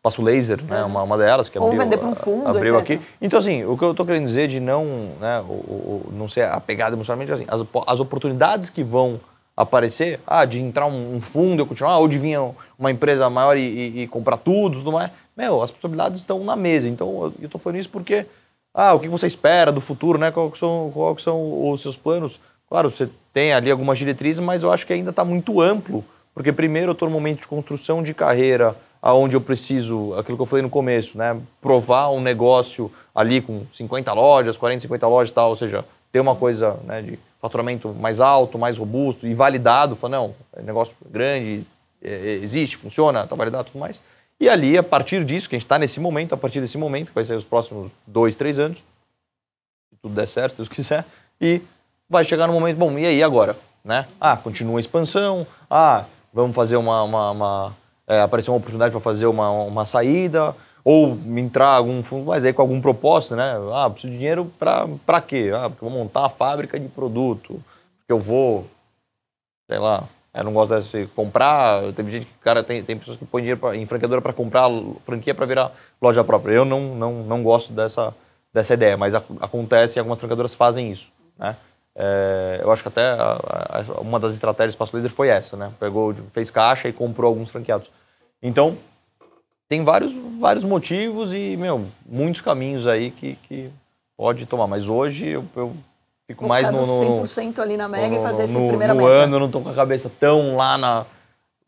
Espaço Laser, né, uma, uma delas que Ou abriu, vender pra um fundo, abriu etc. aqui. Então, assim, o que eu tô querendo dizer de não, né, o, o- não ser apegado emocionalmente, assim, as, as oportunidades que vão aparecer, ah, de entrar um, um fundo e continuar, ou de vir uma empresa maior e, e- e comprar tudo, tudo mais, meu, as possibilidades estão na mesa. Então, eu, tô falando isso porque, ah, o que você espera do futuro, né, qual que são, qual que são os seus planos? Claro, você tem ali algumas diretrizes, mas eu acho que ainda está muito amplo, porque primeiro eu estou num momento de construção de carreira, aonde eu preciso, aquilo que eu falei no começo, né, provar um negócio ali com 50 lojas, 40, 50 lojas e tal, ou seja, ter uma coisa né, de faturamento mais alto, mais robusto e validado, falar, não, é negócio grande, é, é, existe, funciona, está validado tudo mais. E ali, a partir disso, que a gente está nesse momento, a partir desse momento, que vai ser os próximos dois, três anos, se tudo der certo, se Deus quiser, e vai chegar no momento, bom, e aí agora? Né? Ah, continua a expansão, ah, vamos fazer uma. uma, uma é, uma oportunidade para fazer uma, uma saída, ou entrar algum fundo, mas aí com algum propósito, né? Ah, preciso de dinheiro para quê? Ah, porque eu vou montar a fábrica de produto, porque eu vou, sei lá, eu não gosto de comprar. Tem gente que, cara, tem, tem pessoas que põem dinheiro pra, em franqueadora para comprar franquia para virar loja própria. Eu não, não, não gosto dessa, dessa ideia, mas ac- acontece e algumas franqueadoras fazem isso, né? É, eu acho que até a- a- uma das estratégias do Passo Laser foi essa, né? Pegou, fez caixa e comprou alguns franqueados. Então, tem vários, vários motivos e, meu, muitos caminhos aí que, que pode tomar. Mas hoje eu, eu fico mais no, no, 100% ali na Mega no- e fazer esse no- primeira no meta. ano, eu não tô com a cabeça tão lá na...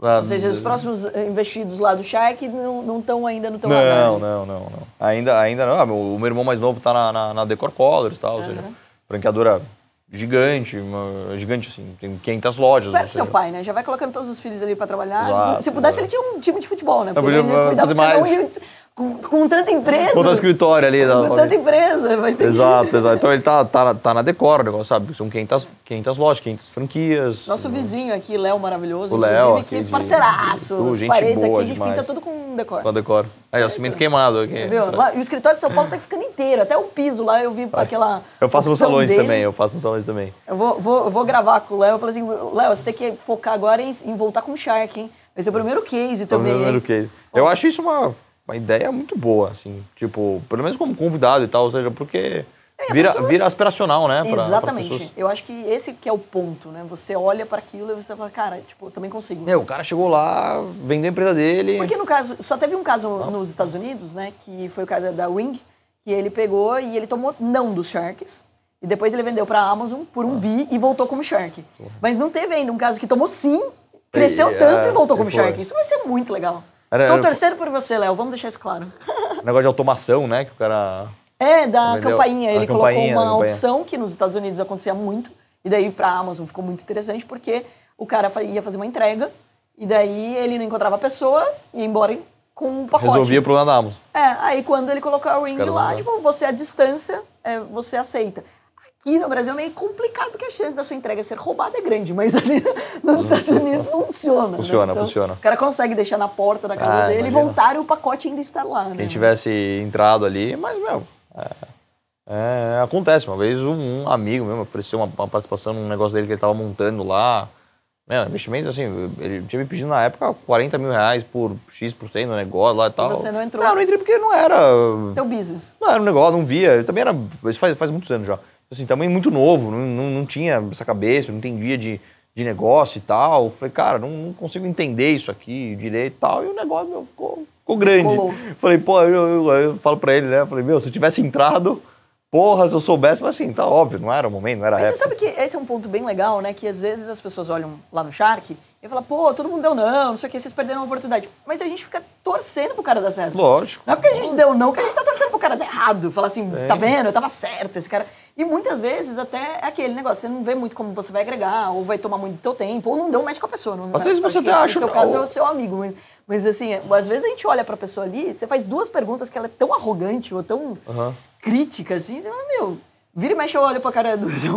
na- Ou seja, os próximos eh, investidos lá do Shark não estão ainda no teu radar. Não, não, não, não. Ainda, ainda não. Ah, meu- o meu irmão mais novo tá na, na, na Decor Colors e tal, ou seja, franqueadora gigante, uma- gigante assim, tem 500 lojas. Espera seu pai, né? Já vai colocando todos os filhos ali pra trabalhar. Exato, Se pudesse, exato. ele tinha um time de futebol, né? Eu Porque podia ele cada um mais. Com, com tanta empresa. Todo o escritório ali da Com tanta empresa. Vai ter que- Exato, exato. Então ele tá, tá, na- tá na Decor, o negócio, sabe? São 500, 500 lojas, 500 franquias. Nosso vizinho aqui, Léo maravilhoso. O Léo que de- parceiraço. Tu, As gente paredes aqui, a gente demais. pinta tudo com decor. Com Decor. Aí, ó, cimento queimado aqui. Você viu? Lá- E o escritório de São Paulo tá ficando inteiro. Até o piso lá eu vi aquela. Eu faço nos salões dele. também, eu faço nos salões também. Eu vou, vou, vou gravar com o Léo. Eu falei assim: Léo, você tem que focar agora em, em voltar com o Shark, hein? Vai ser o primeiro case também. Primeiro hein? case. Eu acho isso uma, uma ideia muito boa, assim. Tipo, pelo menos como convidado e tal, ou seja, porque a vira, pessoa- vira aspiracional, né? pra- Exatamente. pessoas. Eu acho que esse que é o ponto, né? Você olha para aquilo e você fala, cara, tipo, eu também consigo. Meu, o cara chegou lá, vendeu a empresa dele. Porque no caso, só teve um caso nos Estados Unidos, né? Que foi o caso da Wing, que ele pegou e ele tomou não dos Sharks. E depois ele vendeu para a Amazon por Ah. um bi e voltou como Shark. Mas não teve ainda um caso que tomou sim, cresceu E, tanto é, e voltou como foi. Shark. Isso vai ser muito legal. Era- Estou torcendo por você, Léo. Vamos deixar isso claro. Negócio de automação, né? Que o cara. É, da Vendeu campainha. Ele campainha, colocou uma opção que nos Estados Unidos acontecia muito. E daí para a Amazon ficou muito interessante porque o cara ia fazer uma entrega e daí ele não encontrava a pessoa ia embora com um pacote. Resolvia o problema da Amazon. É, aí quando ele colocou a ring lá, tipo, você à distância, é, você aceita. Aqui no Brasil é meio complicado porque a chance da sua entrega ser roubada é grande, mas ali nos Estados Unidos funciona. né? Funciona, Então, funciona. O cara consegue deixar na porta da casa Ah, dele e imagina. voltar e o pacote ainda está lá. né? Quem tivesse entrado ali, mas, meu, é, é, acontece. Uma vez um, um amigo mesmo ofereceu uma, uma participação num negócio dele que ele tava montando lá. Meu, investimento, assim, ele tinha me pedido na época 40 mil reais por X% no negócio lá e tal. você não entrou? Não, não entrei porque não era. Teu business. Não era um negócio, não via. Eu também era. Isso faz, faz muitos anos já. Assim, também muito novo, não, não, não tinha essa cabeça, não entendia de, de negócio e tal. Eu falei, cara, não, não consigo entender isso aqui direito e tal. E o negócio meu, ficou, ficou grande. Colou. Falei, pô, eu, eu, eu falo pra ele, né? Eu falei, meu, se eu tivesse entrado, porra, se eu soubesse, mas assim, tá óbvio, não era o momento, não era a Mas você sabe que esse é um ponto bem legal, né? Que às vezes as pessoas olham lá no Shark e falam, pô, todo mundo deu não, não sei o que, vocês perderam a oportunidade. Mas a gente fica torcendo pro cara dar certo. Lógico. Não é porque a gente deu não que a gente tá torcendo pro cara dar errado. Falar assim, tá vendo? Eu tava certo, esse cara. E muitas vezes até é aquele negócio, você não vê muito como você vai agregar, ou vai tomar muito do teu tempo, ou não deu match com a pessoa. Não, Às vezes você até acha- No seu caso é ou- o seu amigo, mas, mas assim, é- às vezes a gente olha pra pessoa ali, você faz duas perguntas que ela é tão arrogante ou tão crítica, assim, você fala, meu, vira e mexe, eu olho pra cara do e assim,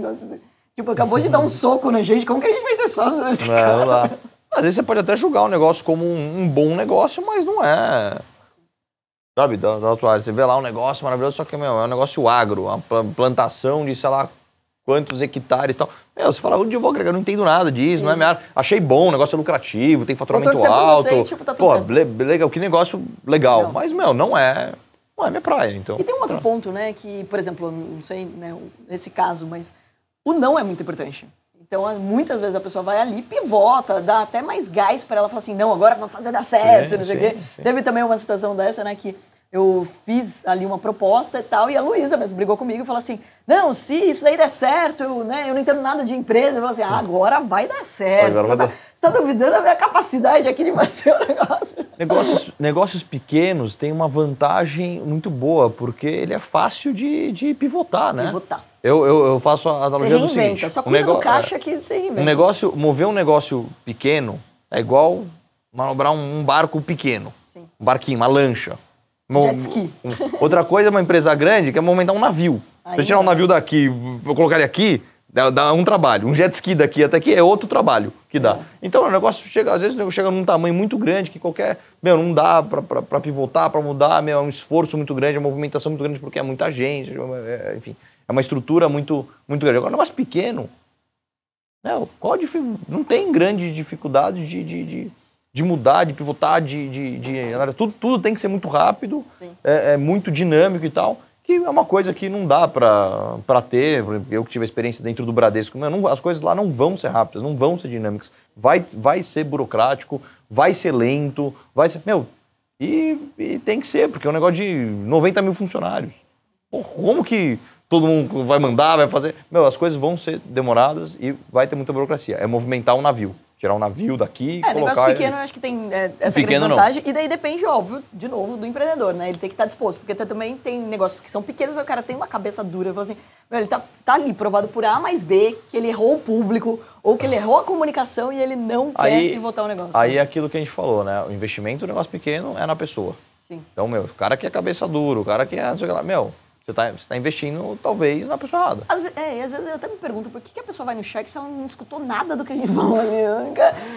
nossa, você- tipo, acabou de dar um soco na gente, como que a gente vai ser sócio desse Não, cara? Às vezes você pode até julgar o negócio como um, um bom negócio, mas não é. Sabe, da, da tua área. Você vê lá um negócio maravilhoso, só que meu, é um negócio agro, uma pla- plantação de, sei lá, quantos hectares e tal. Meu, você fala, onde eu vou agregar? Eu não entendo nada disso, não é minha área. Achei bom, o negócio é lucrativo, tem faturamento alto. você tipo, tá tudo Pô, le- legal, que negócio legal. Não. Mas, meu, não é. Não é minha praia, então. E tem um outro ponto, né, que, por exemplo, não sei, né, nesse caso, mas o não é muito importante. Então, muitas vezes a pessoa vai ali, pivota, dá até mais gás para ela falar assim, não, agora vou fazer dar certo, Sim, não sei o quê. sim. Teve também uma situação dessa, né, que eu fiz ali uma proposta e tal, e a Luísa mesmo brigou comigo e falou assim, não, se isso daí der certo, eu, né, eu não entendo nada de empresa, eu falei assim, ah, agora vai dar certo. Agora Você vai tá, dar. você tá duvidando da minha capacidade aqui de fazer o negócio? Negócios, negócios pequenos têm uma vantagem muito boa, porque ele é fácil de, de pivotar, né? Pivotar. Eu, eu, eu faço a Você analogia do reinventa, seguinte. só um cuida do caixa que você reinventa. Um negócio, mover um negócio pequeno é igual manobrar um, um barco pequeno. Sim. Um barquinho, uma lancha. Mo- Jet ski. Outra coisa é uma empresa grande que é movimentar um navio. Se Aí eu tirar um navio daqui, vou colocar ele aqui, dá, dá um trabalho. Um jet ski daqui até aqui é outro trabalho que dá. Então o negócio chega, às vezes o negócio chega num tamanho muito grande que qualquer. Meu, não dá pra, pra, pra pivotar, pra mudar, meu, é um esforço muito grande, é uma movimentação muito grande porque é muita gente, é- é- enfim. É uma estrutura muito, muito grande. Agora, um negócio pequeno, né, qual não tem grande dificuldade de, de, de, de mudar, de pivotar, de, de, de- tudo, tudo tem que ser muito rápido, é, é muito dinâmico e tal, que é uma coisa que não dá pra ter. Por exemplo, Eu que tive a experiência dentro do Bradesco, não- as coisas lá não vão ser rápidas, não vão ser dinâmicas. Vai, vai ser burocrático, vai ser lento, vai ser. Meu, e, e tem que ser, porque é um negócio de 90 mil funcionários. Pô, como que todo mundo vai mandar, vai fazer? Meu, as coisas vão ser demoradas e vai ter muita burocracia. É movimentar um navio. Tirar um navio daqui É, colocar... negócio pequeno eu acho que tem é, essa Pequeno, grande não. vantagem. E daí depende, óbvio, de novo, do empreendedor, né? Ele tem que estar disposto. Porque também tem negócios que são pequenos, mas o cara tem uma cabeça dura. Fala assim, meu, ele tá, tá ali provado por A mais B, que ele errou o público, ou que ele errou a comunicação e ele não quer Aí- pivotar o negócio. Aí é aquilo que a gente falou, né? O investimento, o negócio pequeno é na pessoa. Sim. Então, meu, o cara que é cabeça dura, o cara que é... não Meu, você tá, você tá investindo, talvez, na pessoa errada. Às, é, e às vezes eu até me pergunto por que, que a pessoa vai no cheque se ela não escutou nada do que a gente falou ali.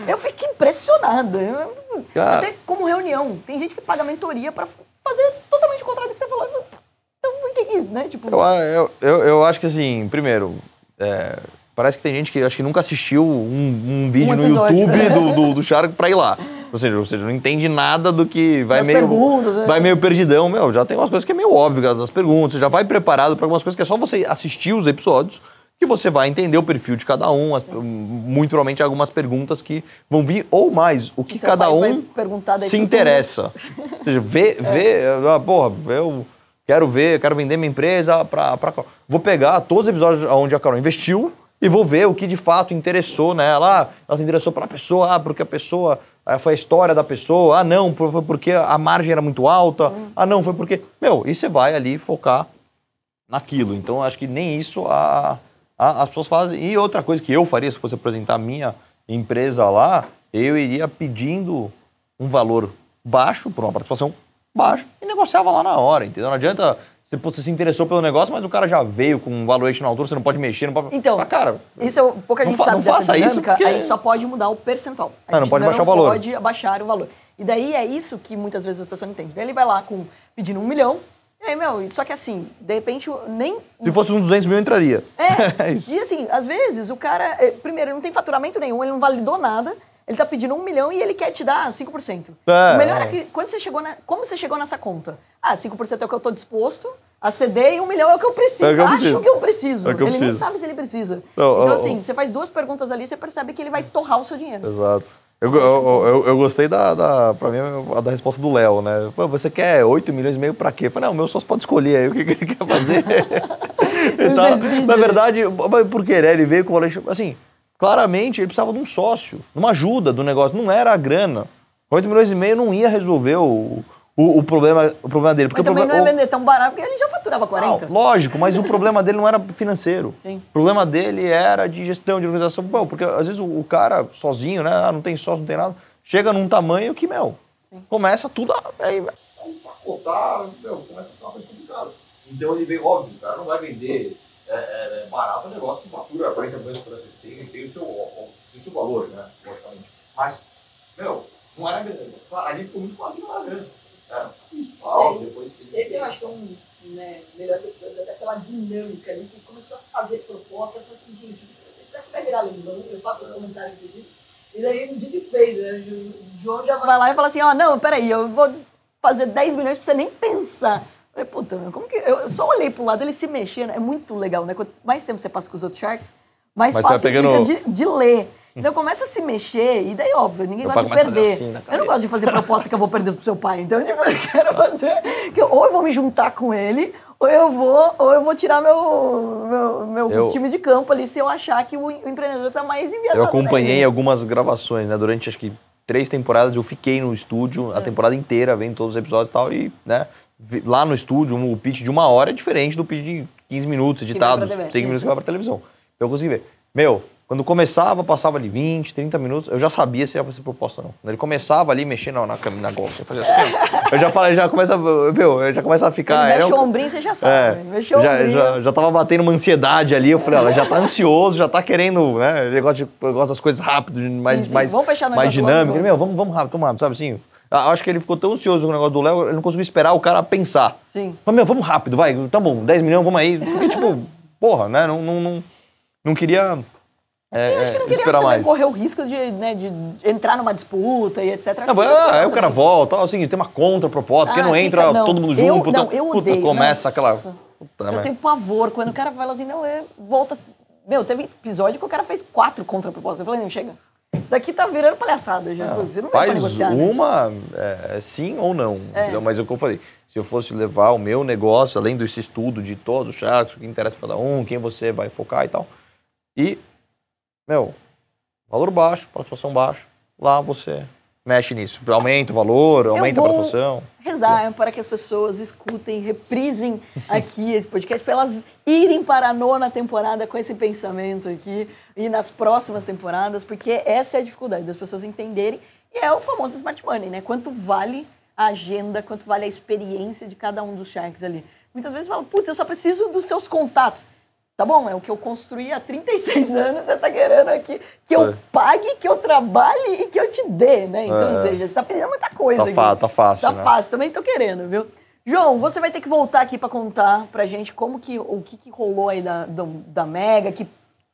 Eu- fico impressionada. Cara. Até como reunião. Tem gente que paga mentoria pra fazer totalmente o contrário do que você falou. Então, o que que é isso, né? Tipo, Eu, eu, eu, eu acho que assim, primeiro, é, parece que tem gente que acho que nunca assistiu um, um vídeo Um no. YouTube do, do, do Shark pra ir lá. Ou seja, ou seja, não entende nada do que vai Das meio. perguntas, né? Vai meio perdidão. Meu, já tem umas coisas que é meio óbvio das perguntas. Você já vai preparado para algumas coisas que é só você assistir os episódios que você vai entender o perfil de cada um. as- muito provavelmente algumas perguntas que vão vir, ou mais, o que, cada vai um se interessa. Ou seja, vê, vê, ah, porra, eu quero ver, quero vender minha empresa Carol. Vou pegar todos os episódios onde a Carol investiu e vou ver o que de fato interessou nela. Ah, ela se interessou pela pessoa, ah, porque a pessoa, ah, foi a história da pessoa, ah, não, foi porque a margem era muito alta, ah, não, foi porque. Meu, e você vai ali focar naquilo. Então, acho que nem isso a, a- as pessoas fazem. E outra coisa que eu faria, se fosse apresentar a minha empresa lá, eu iria pedindo um valor baixo, por uma participação baixa, e negociava lá na hora, entendeu? Não adianta você, você se interessou pelo negócio, mas o cara já veio com um valuation na altura, você não pode mexer, não pode... Então, Ah, cara, Isso é, pouca Não gente fa- sabe não dessa faça isso dinâmica, porque- a gente só pode mudar o percentual. A Ah, não pode baixar o valor. pode abaixar o valor. E daí é isso que muitas vezes as pessoas não entendem. Daí ele vai lá com pedindo um milhão, e aí, meu, só que assim, de repente, nem... se fosse uns 200 mil, eu entraria. É, É isso. e assim, às vezes o cara, eh, primeiro, ele não tem faturamento nenhum, ele não validou nada, ele tá pedindo um milhão e ele quer te dar 5%. É, o melhor é que, quando você chegou na, como você chegou nessa conta? Ah, 5% é o que eu tô disposto, a CD e um milhão é o que eu preciso. É que eu Acho preciso. que eu preciso. É que eu ele nem preciso. sabe se ele precisa. Não, então, assim, você faz duas perguntas ali, você percebe que ele vai torrar o seu dinheiro. Exato. Eu, eu, eu, eu gostei da, da, pra mim, da resposta do Léo, né? Pô, você quer 8 milhões e meio pra quê? Eu falei, não, o meu sócio pode escolher aí o que, que ele quer fazer. Ele tá- na verdade, mas por quê? né? Ele veio com o valor, assim, claramente ele precisava de um sócio, de uma ajuda do negócio, não era a grana. 8 milhões e meio não ia resolver o, o, o problema, o problema dele. Porque Mas o também não problema, é vender tão barato, porque ele já faturava 40. não, lógico, mas o problema dele não era financeiro. Sim. O problema dele era de gestão, de organização. Bom, porque às vezes o, o cara sozinho, né? ah, não tem sócio, não tem nada, chega num tamanho que, meu, começa tudo a. Aí, empacotar, meu, começa a ficar uma coisa complicada. Então ele veio, óbvio, o cara não vai vender é, é, é, barato um negócio que fatura 40 milhões por ano. Tem, tem, o seu, tem o seu valor, né? Logicamente. Mas, meu, não era grana. Claro, ali ficou muito claro que não era grana. Era isso, tal, depois que Esse eu acho que é um dos né, melhores episódios, até pela dinâmica ali, que começou a fazer proposta, eu falei assim, gente, isso daqui vai virar leilão, eu faço esse comentário, inclusive. E daí um dia que fez, né? O João já vai lá e fala assim, ó, não, peraí, eu vou fazer 10 milhões pra você nem pensar. Falei, puta, meu, como que. Eu só olhei pro lado, ele se mexendo, é muito legal, né? Quanto mais tempo você passa com os outros Sharks, mais Mas fácil pegando- fica de, de ler. Então começa a se mexer, e daí, óbvio, ninguém Meu gosta de perder. assim eu não gosto de fazer proposta que eu vou perder pro seu pai. Então, tipo, eu quero fazer. Que eu- ou eu vou me juntar com ele, ou eu vou, ou eu vou tirar meu, meu, meu Eu- time de campo ali se eu achar que o, empreendedor tá mais enviesado. Eu acompanhei daí. algumas gravações, né? Durante acho que três temporadas eu fiquei no estúdio É. a temporada inteira, vendo todos os episódios e tal. E, né, lá no estúdio, o pitch de uma hora é diferente do pitch de 15 minutos, TV, 5 minutos que vai pra televisão. Então eu consegui ver. Meu, quando começava, passava ali 20, 30 minutos, eu já sabia se ia fazer proposta ou não. Quando ele começava ali mexendo na, na, na golfe, eu fazia assim. eu já falei, já começa, meu, eu já começa a ficar. Ele é mexe o ombrinho, você já é, sabe. Mexe o já, ombrinho. já, já tava batendo uma ansiedade ali. Eu falei, ó, ela já tá ansioso, já tá querendo, né? Gosta, de, gosta das coisas rápido, mais, sim. mais, Vamos fechar mais negócio dinâmico. Meu, vamos, vamos rápido, vamos rápido, sabe assim? Eu Acho que ele ficou tão ansioso com o negócio do Léo, ele não conseguiu esperar o cara pensar. Sim. Mas, meu, vamos rápido, vai, tá bom, 10 milhões, vamos aí. Porque, tipo, porra, né? Não, não, não, não queria. é, Eu acho que não é, queria também mais. correr o risco de, né, de entrar numa disputa e etc. Acho Não, é ah, aí o cara volta, assim, tem uma contraproposta, porque Ah, não fica- entra não, todo mundo eu- junto. não, puta, eu puta, odeio, começa nossa. aquela. Puta, Eu mas- tenho pavor quando o cara fala assim, não, é, volta. Meu, teve episódio que o cara fez quatro contrapropostas. Eu falei, não, chega. Isso daqui tá virando palhaçada já. Você não Faz negociar. né? uma, é, sim ou não. entendeu? Mas é o que eu falei. Se eu fosse levar o meu negócio, além desse estudo de todos os sharks, o que interessa para cada um, quem você vai focar e tal. E, meu, valor baixo, participação baixa. Lá você mexe nisso. Aumenta o valor, aumenta a participação. Rezar para que as pessoas escutem, reprisem aqui esse podcast, para elas irem para a nona temporada com esse pensamento aqui e nas próximas temporadas, porque essa é a dificuldade das pessoas entenderem. E é o famoso smart money, né? Quanto vale a agenda, quanto vale a experiência de cada um dos sharks ali. Muitas vezes falam, putz, eu só preciso dos seus contatos. Tá bom, é o que eu construí há 36 anos, você tá querendo aqui que eu Foi. pague, que eu trabalhe e que eu te dê, né? Então, É. ou seja, você tá pedindo muita coisa Tá aqui. tá fácil, Tá né? fácil, também tô querendo, viu? João, você vai ter que voltar aqui pra contar pra gente como que, o que, que rolou aí da, do- da Mega, que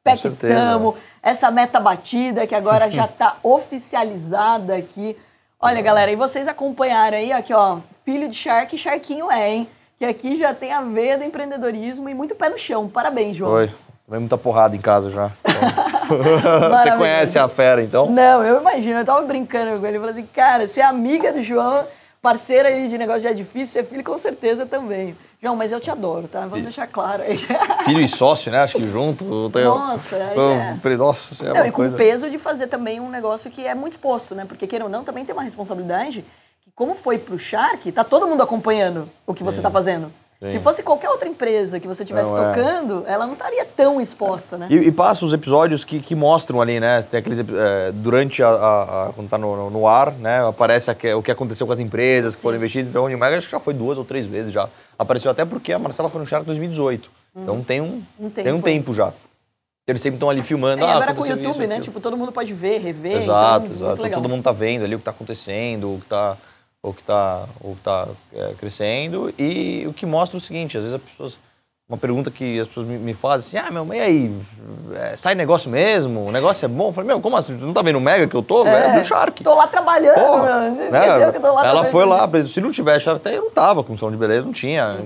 pé que tamo, essa meta batida que agora já tá oficializada aqui. Olha, galera, e vocês acompanharam aí, aqui, ó, filho de Shark, Sharquinho é, hein? Que aqui já tem a veia do empreendedorismo e muito pé no chão. Parabéns, João. Foi. Tomei muita porrada em casa já. Então. você conhece a fera, então? Não, eu imagino, eu tava brincando com ele. Eu falei assim, cara, você é amiga do João, parceira aí de negócio já é difícil, ser filho com certeza também. João, mas eu te adoro, tá? Vamos deixar claro aí. Filho e sócio, né? Acho que junto. tem- Nossa, é. Nossa, é Não, e com o coisa. peso de fazer também um negócio que é muito exposto, né? Porque, queira ou não, também tem uma responsabilidade como foi pro Shark, tá todo mundo acompanhando o que você tá fazendo. Sim. Se fosse qualquer outra empresa que você estivesse é. tocando, ela não estaria tão exposta, né? E, e passa os episódios que, que mostram ali, né? Tem aqueles é, durante a, a- a- quando tá no, no- ar, né? Aparece aque- o que aconteceu com as empresas que foram investidas. Então, o Unimed acho que já foi duas ou três vezes já. Apareceu até porque a Marcela foi no Shark em 2018. Então tem um, Um tem um tempo. já. Eles sempre estão ali filmando. É, ah, agora com o YouTube, isso, né? aquilo. Tipo, todo mundo pode ver, rever. Exato, então, exato. legal. Todo mundo tá vendo ali o que tá acontecendo, o que tá, o que tá, que tá é, crescendo. E o que mostra o seguinte, às vezes as pessoas uma pergunta que as pessoas me, me fazem assim, ah, meu, e aí, é, sai negócio mesmo? O negócio é bom? Eu falei, meu, como assim? Você não tá vendo o Mega que eu tô? É, do Shark. Tô lá trabalhando, Porra. Você né? esqueceu que eu tô lá Ela foi lá, se não tivesse Shark, até eu não tava com som de beleza, não tinha.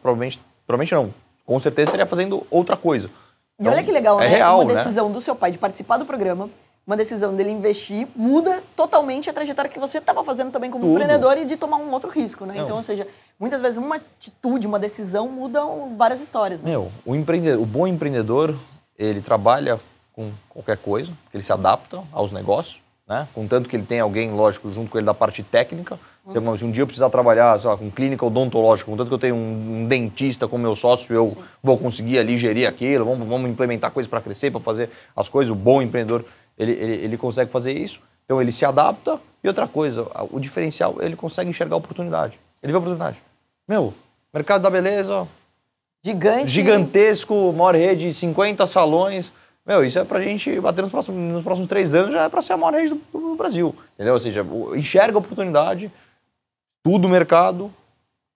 Provavelmente, provavelmente não. Com certeza estaria fazendo outra coisa. E olha então, que legal, é né? Real, uma né? decisão né? do seu pai de participar do programa, uma decisão dele investir, muda totalmente a trajetória que você estava fazendo também como Tudo. empreendedor e de tomar um outro risco, né? Não. Então, ou seja, muitas vezes uma atitude, uma decisão mudam várias histórias. Né? Meu, o, empreendedor, o bom empreendedor, ele trabalha com qualquer coisa, ele se adapta aos negócios, né? Contanto que ele tem alguém, lógico, junto com ele da parte técnica. Uhum. Se um dia eu precisar trabalhar lá, com clínica odontológica, contanto que eu tenho um, um dentista como meu sócio, eu Sim. vou conseguir ali gerir aquilo, vamos, vamos implementar coisas para crescer, para fazer as coisas. O bom empreendedor, ele, ele, ele consegue fazer isso. Então ele se adapta. E outra coisa, o diferencial, ele consegue enxergar a oportunidade. Ele vê a oportunidade. Meu, mercado da beleza. Gigante. Gigantesco, maior rede, 50 salões. Meu, isso é pra gente bater nos próximos, nos próximos três anos, já é pra ser a maior rede do, do Brasil. Entendeu? Ou seja, enxerga a oportunidade, tudo o mercado,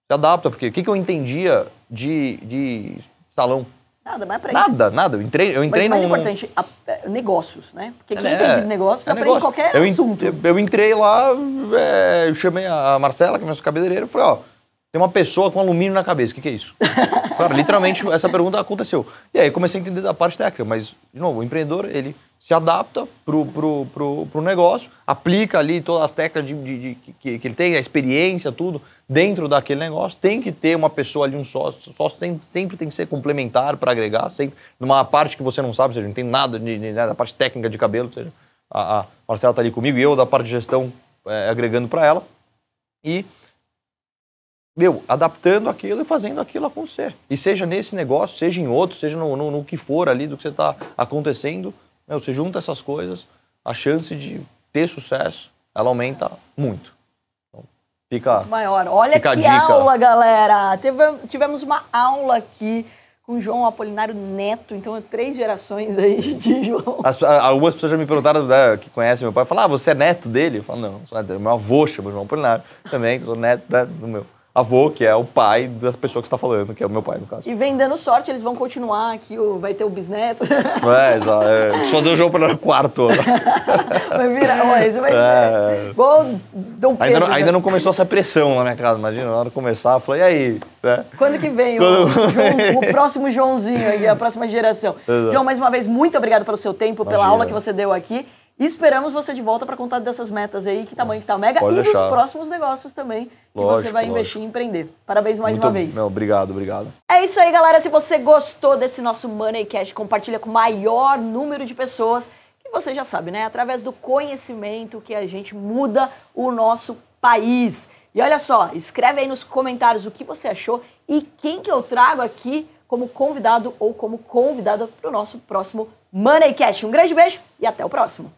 se adapta. Porque o que, que eu entendia de, de salão? Nada, mas pra Nada, nada. Eu entrei, eu entrei Mas mais num... importante, a, é, negócios, né? Porque quem é, entende de negócios é aprende negócio. qualquer eu assunto. Eu, eu entrei lá, é, eu chamei a Marcela, que é minha cabeleireira, e falei, ó, tem uma pessoa com alumínio na cabeça, o que, que é isso? Cara, literalmente essa pergunta aconteceu. E aí comecei a entender da parte técnica, mas, de novo, o empreendedor, ele se adapta pro, pro, pro, pro negócio, aplica ali todas as técnicas de, de, de que, que, ele tem, a experiência, tudo, dentro daquele negócio. Tem que ter uma pessoa ali, um sócio. Sócio sempre, sempre tem que ser complementar para agregar, sempre numa parte que você não sabe, ou seja, não tem nada de, de, da parte técnica de cabelo, ou seja, a, a Marcela está ali comigo e eu da parte de gestão é, agregando para ela. E meu, adaptando aquilo e fazendo aquilo acontecer. E seja nesse negócio, seja em outro, seja no, no, no que for ali do que você está acontecendo, meu, você junta essas coisas, a chance de ter sucesso, ela aumenta muito. Então, fica muito maior. Olha fica que aula, galera! Tivemos uma aula aqui com João Apolinário Neto, então é três gerações aí de João. As, algumas pessoas já me perguntaram, né, que conhecem meu pai, falaram, ah, você é neto dele? Eu falo, não, não sou neto dele. Meu avô chama João Apolinário também, sou neto né, do meu avô, que é o pai dessa pessoa que está falando, que é o meu pai, no caso. E vem dando sorte, eles vão continuar aqui, vai ter o bisneto. É, exato. É. Deixa eu fazer o jogo para o quarto. vai virar, ué, você vai é. ser igual Dom Pedro. Ainda não, ainda não, começou essa pressão na minha casa, imagina, na hora de começar, eu falei, e aí? É. Quando que vem Quando... o, João, o, próximo Joãozinho a próxima geração? Exato. João, mais uma vez, muito obrigado pelo seu tempo, Imagina. pela aula que você deu aqui. E esperamos você de volta para contar dessas metas aí, que tamanho que tá o Mega, Pode e deixar. dos próximos negócios também que lógico, você vai lógico. investir e empreender. Parabéns mais Muito, uma vez. Não, obrigado, obrigado. É isso aí, galera. Se você gostou desse nosso Money Cash, compartilha com o maior número de pessoas. E você já sabe, né? Através do conhecimento que a gente muda o nosso país. E olha só, escreve aí nos comentários o que você achou e quem que eu trago aqui como convidado ou como convidada para o nosso próximo Money Cash. Um grande beijo e até o próximo.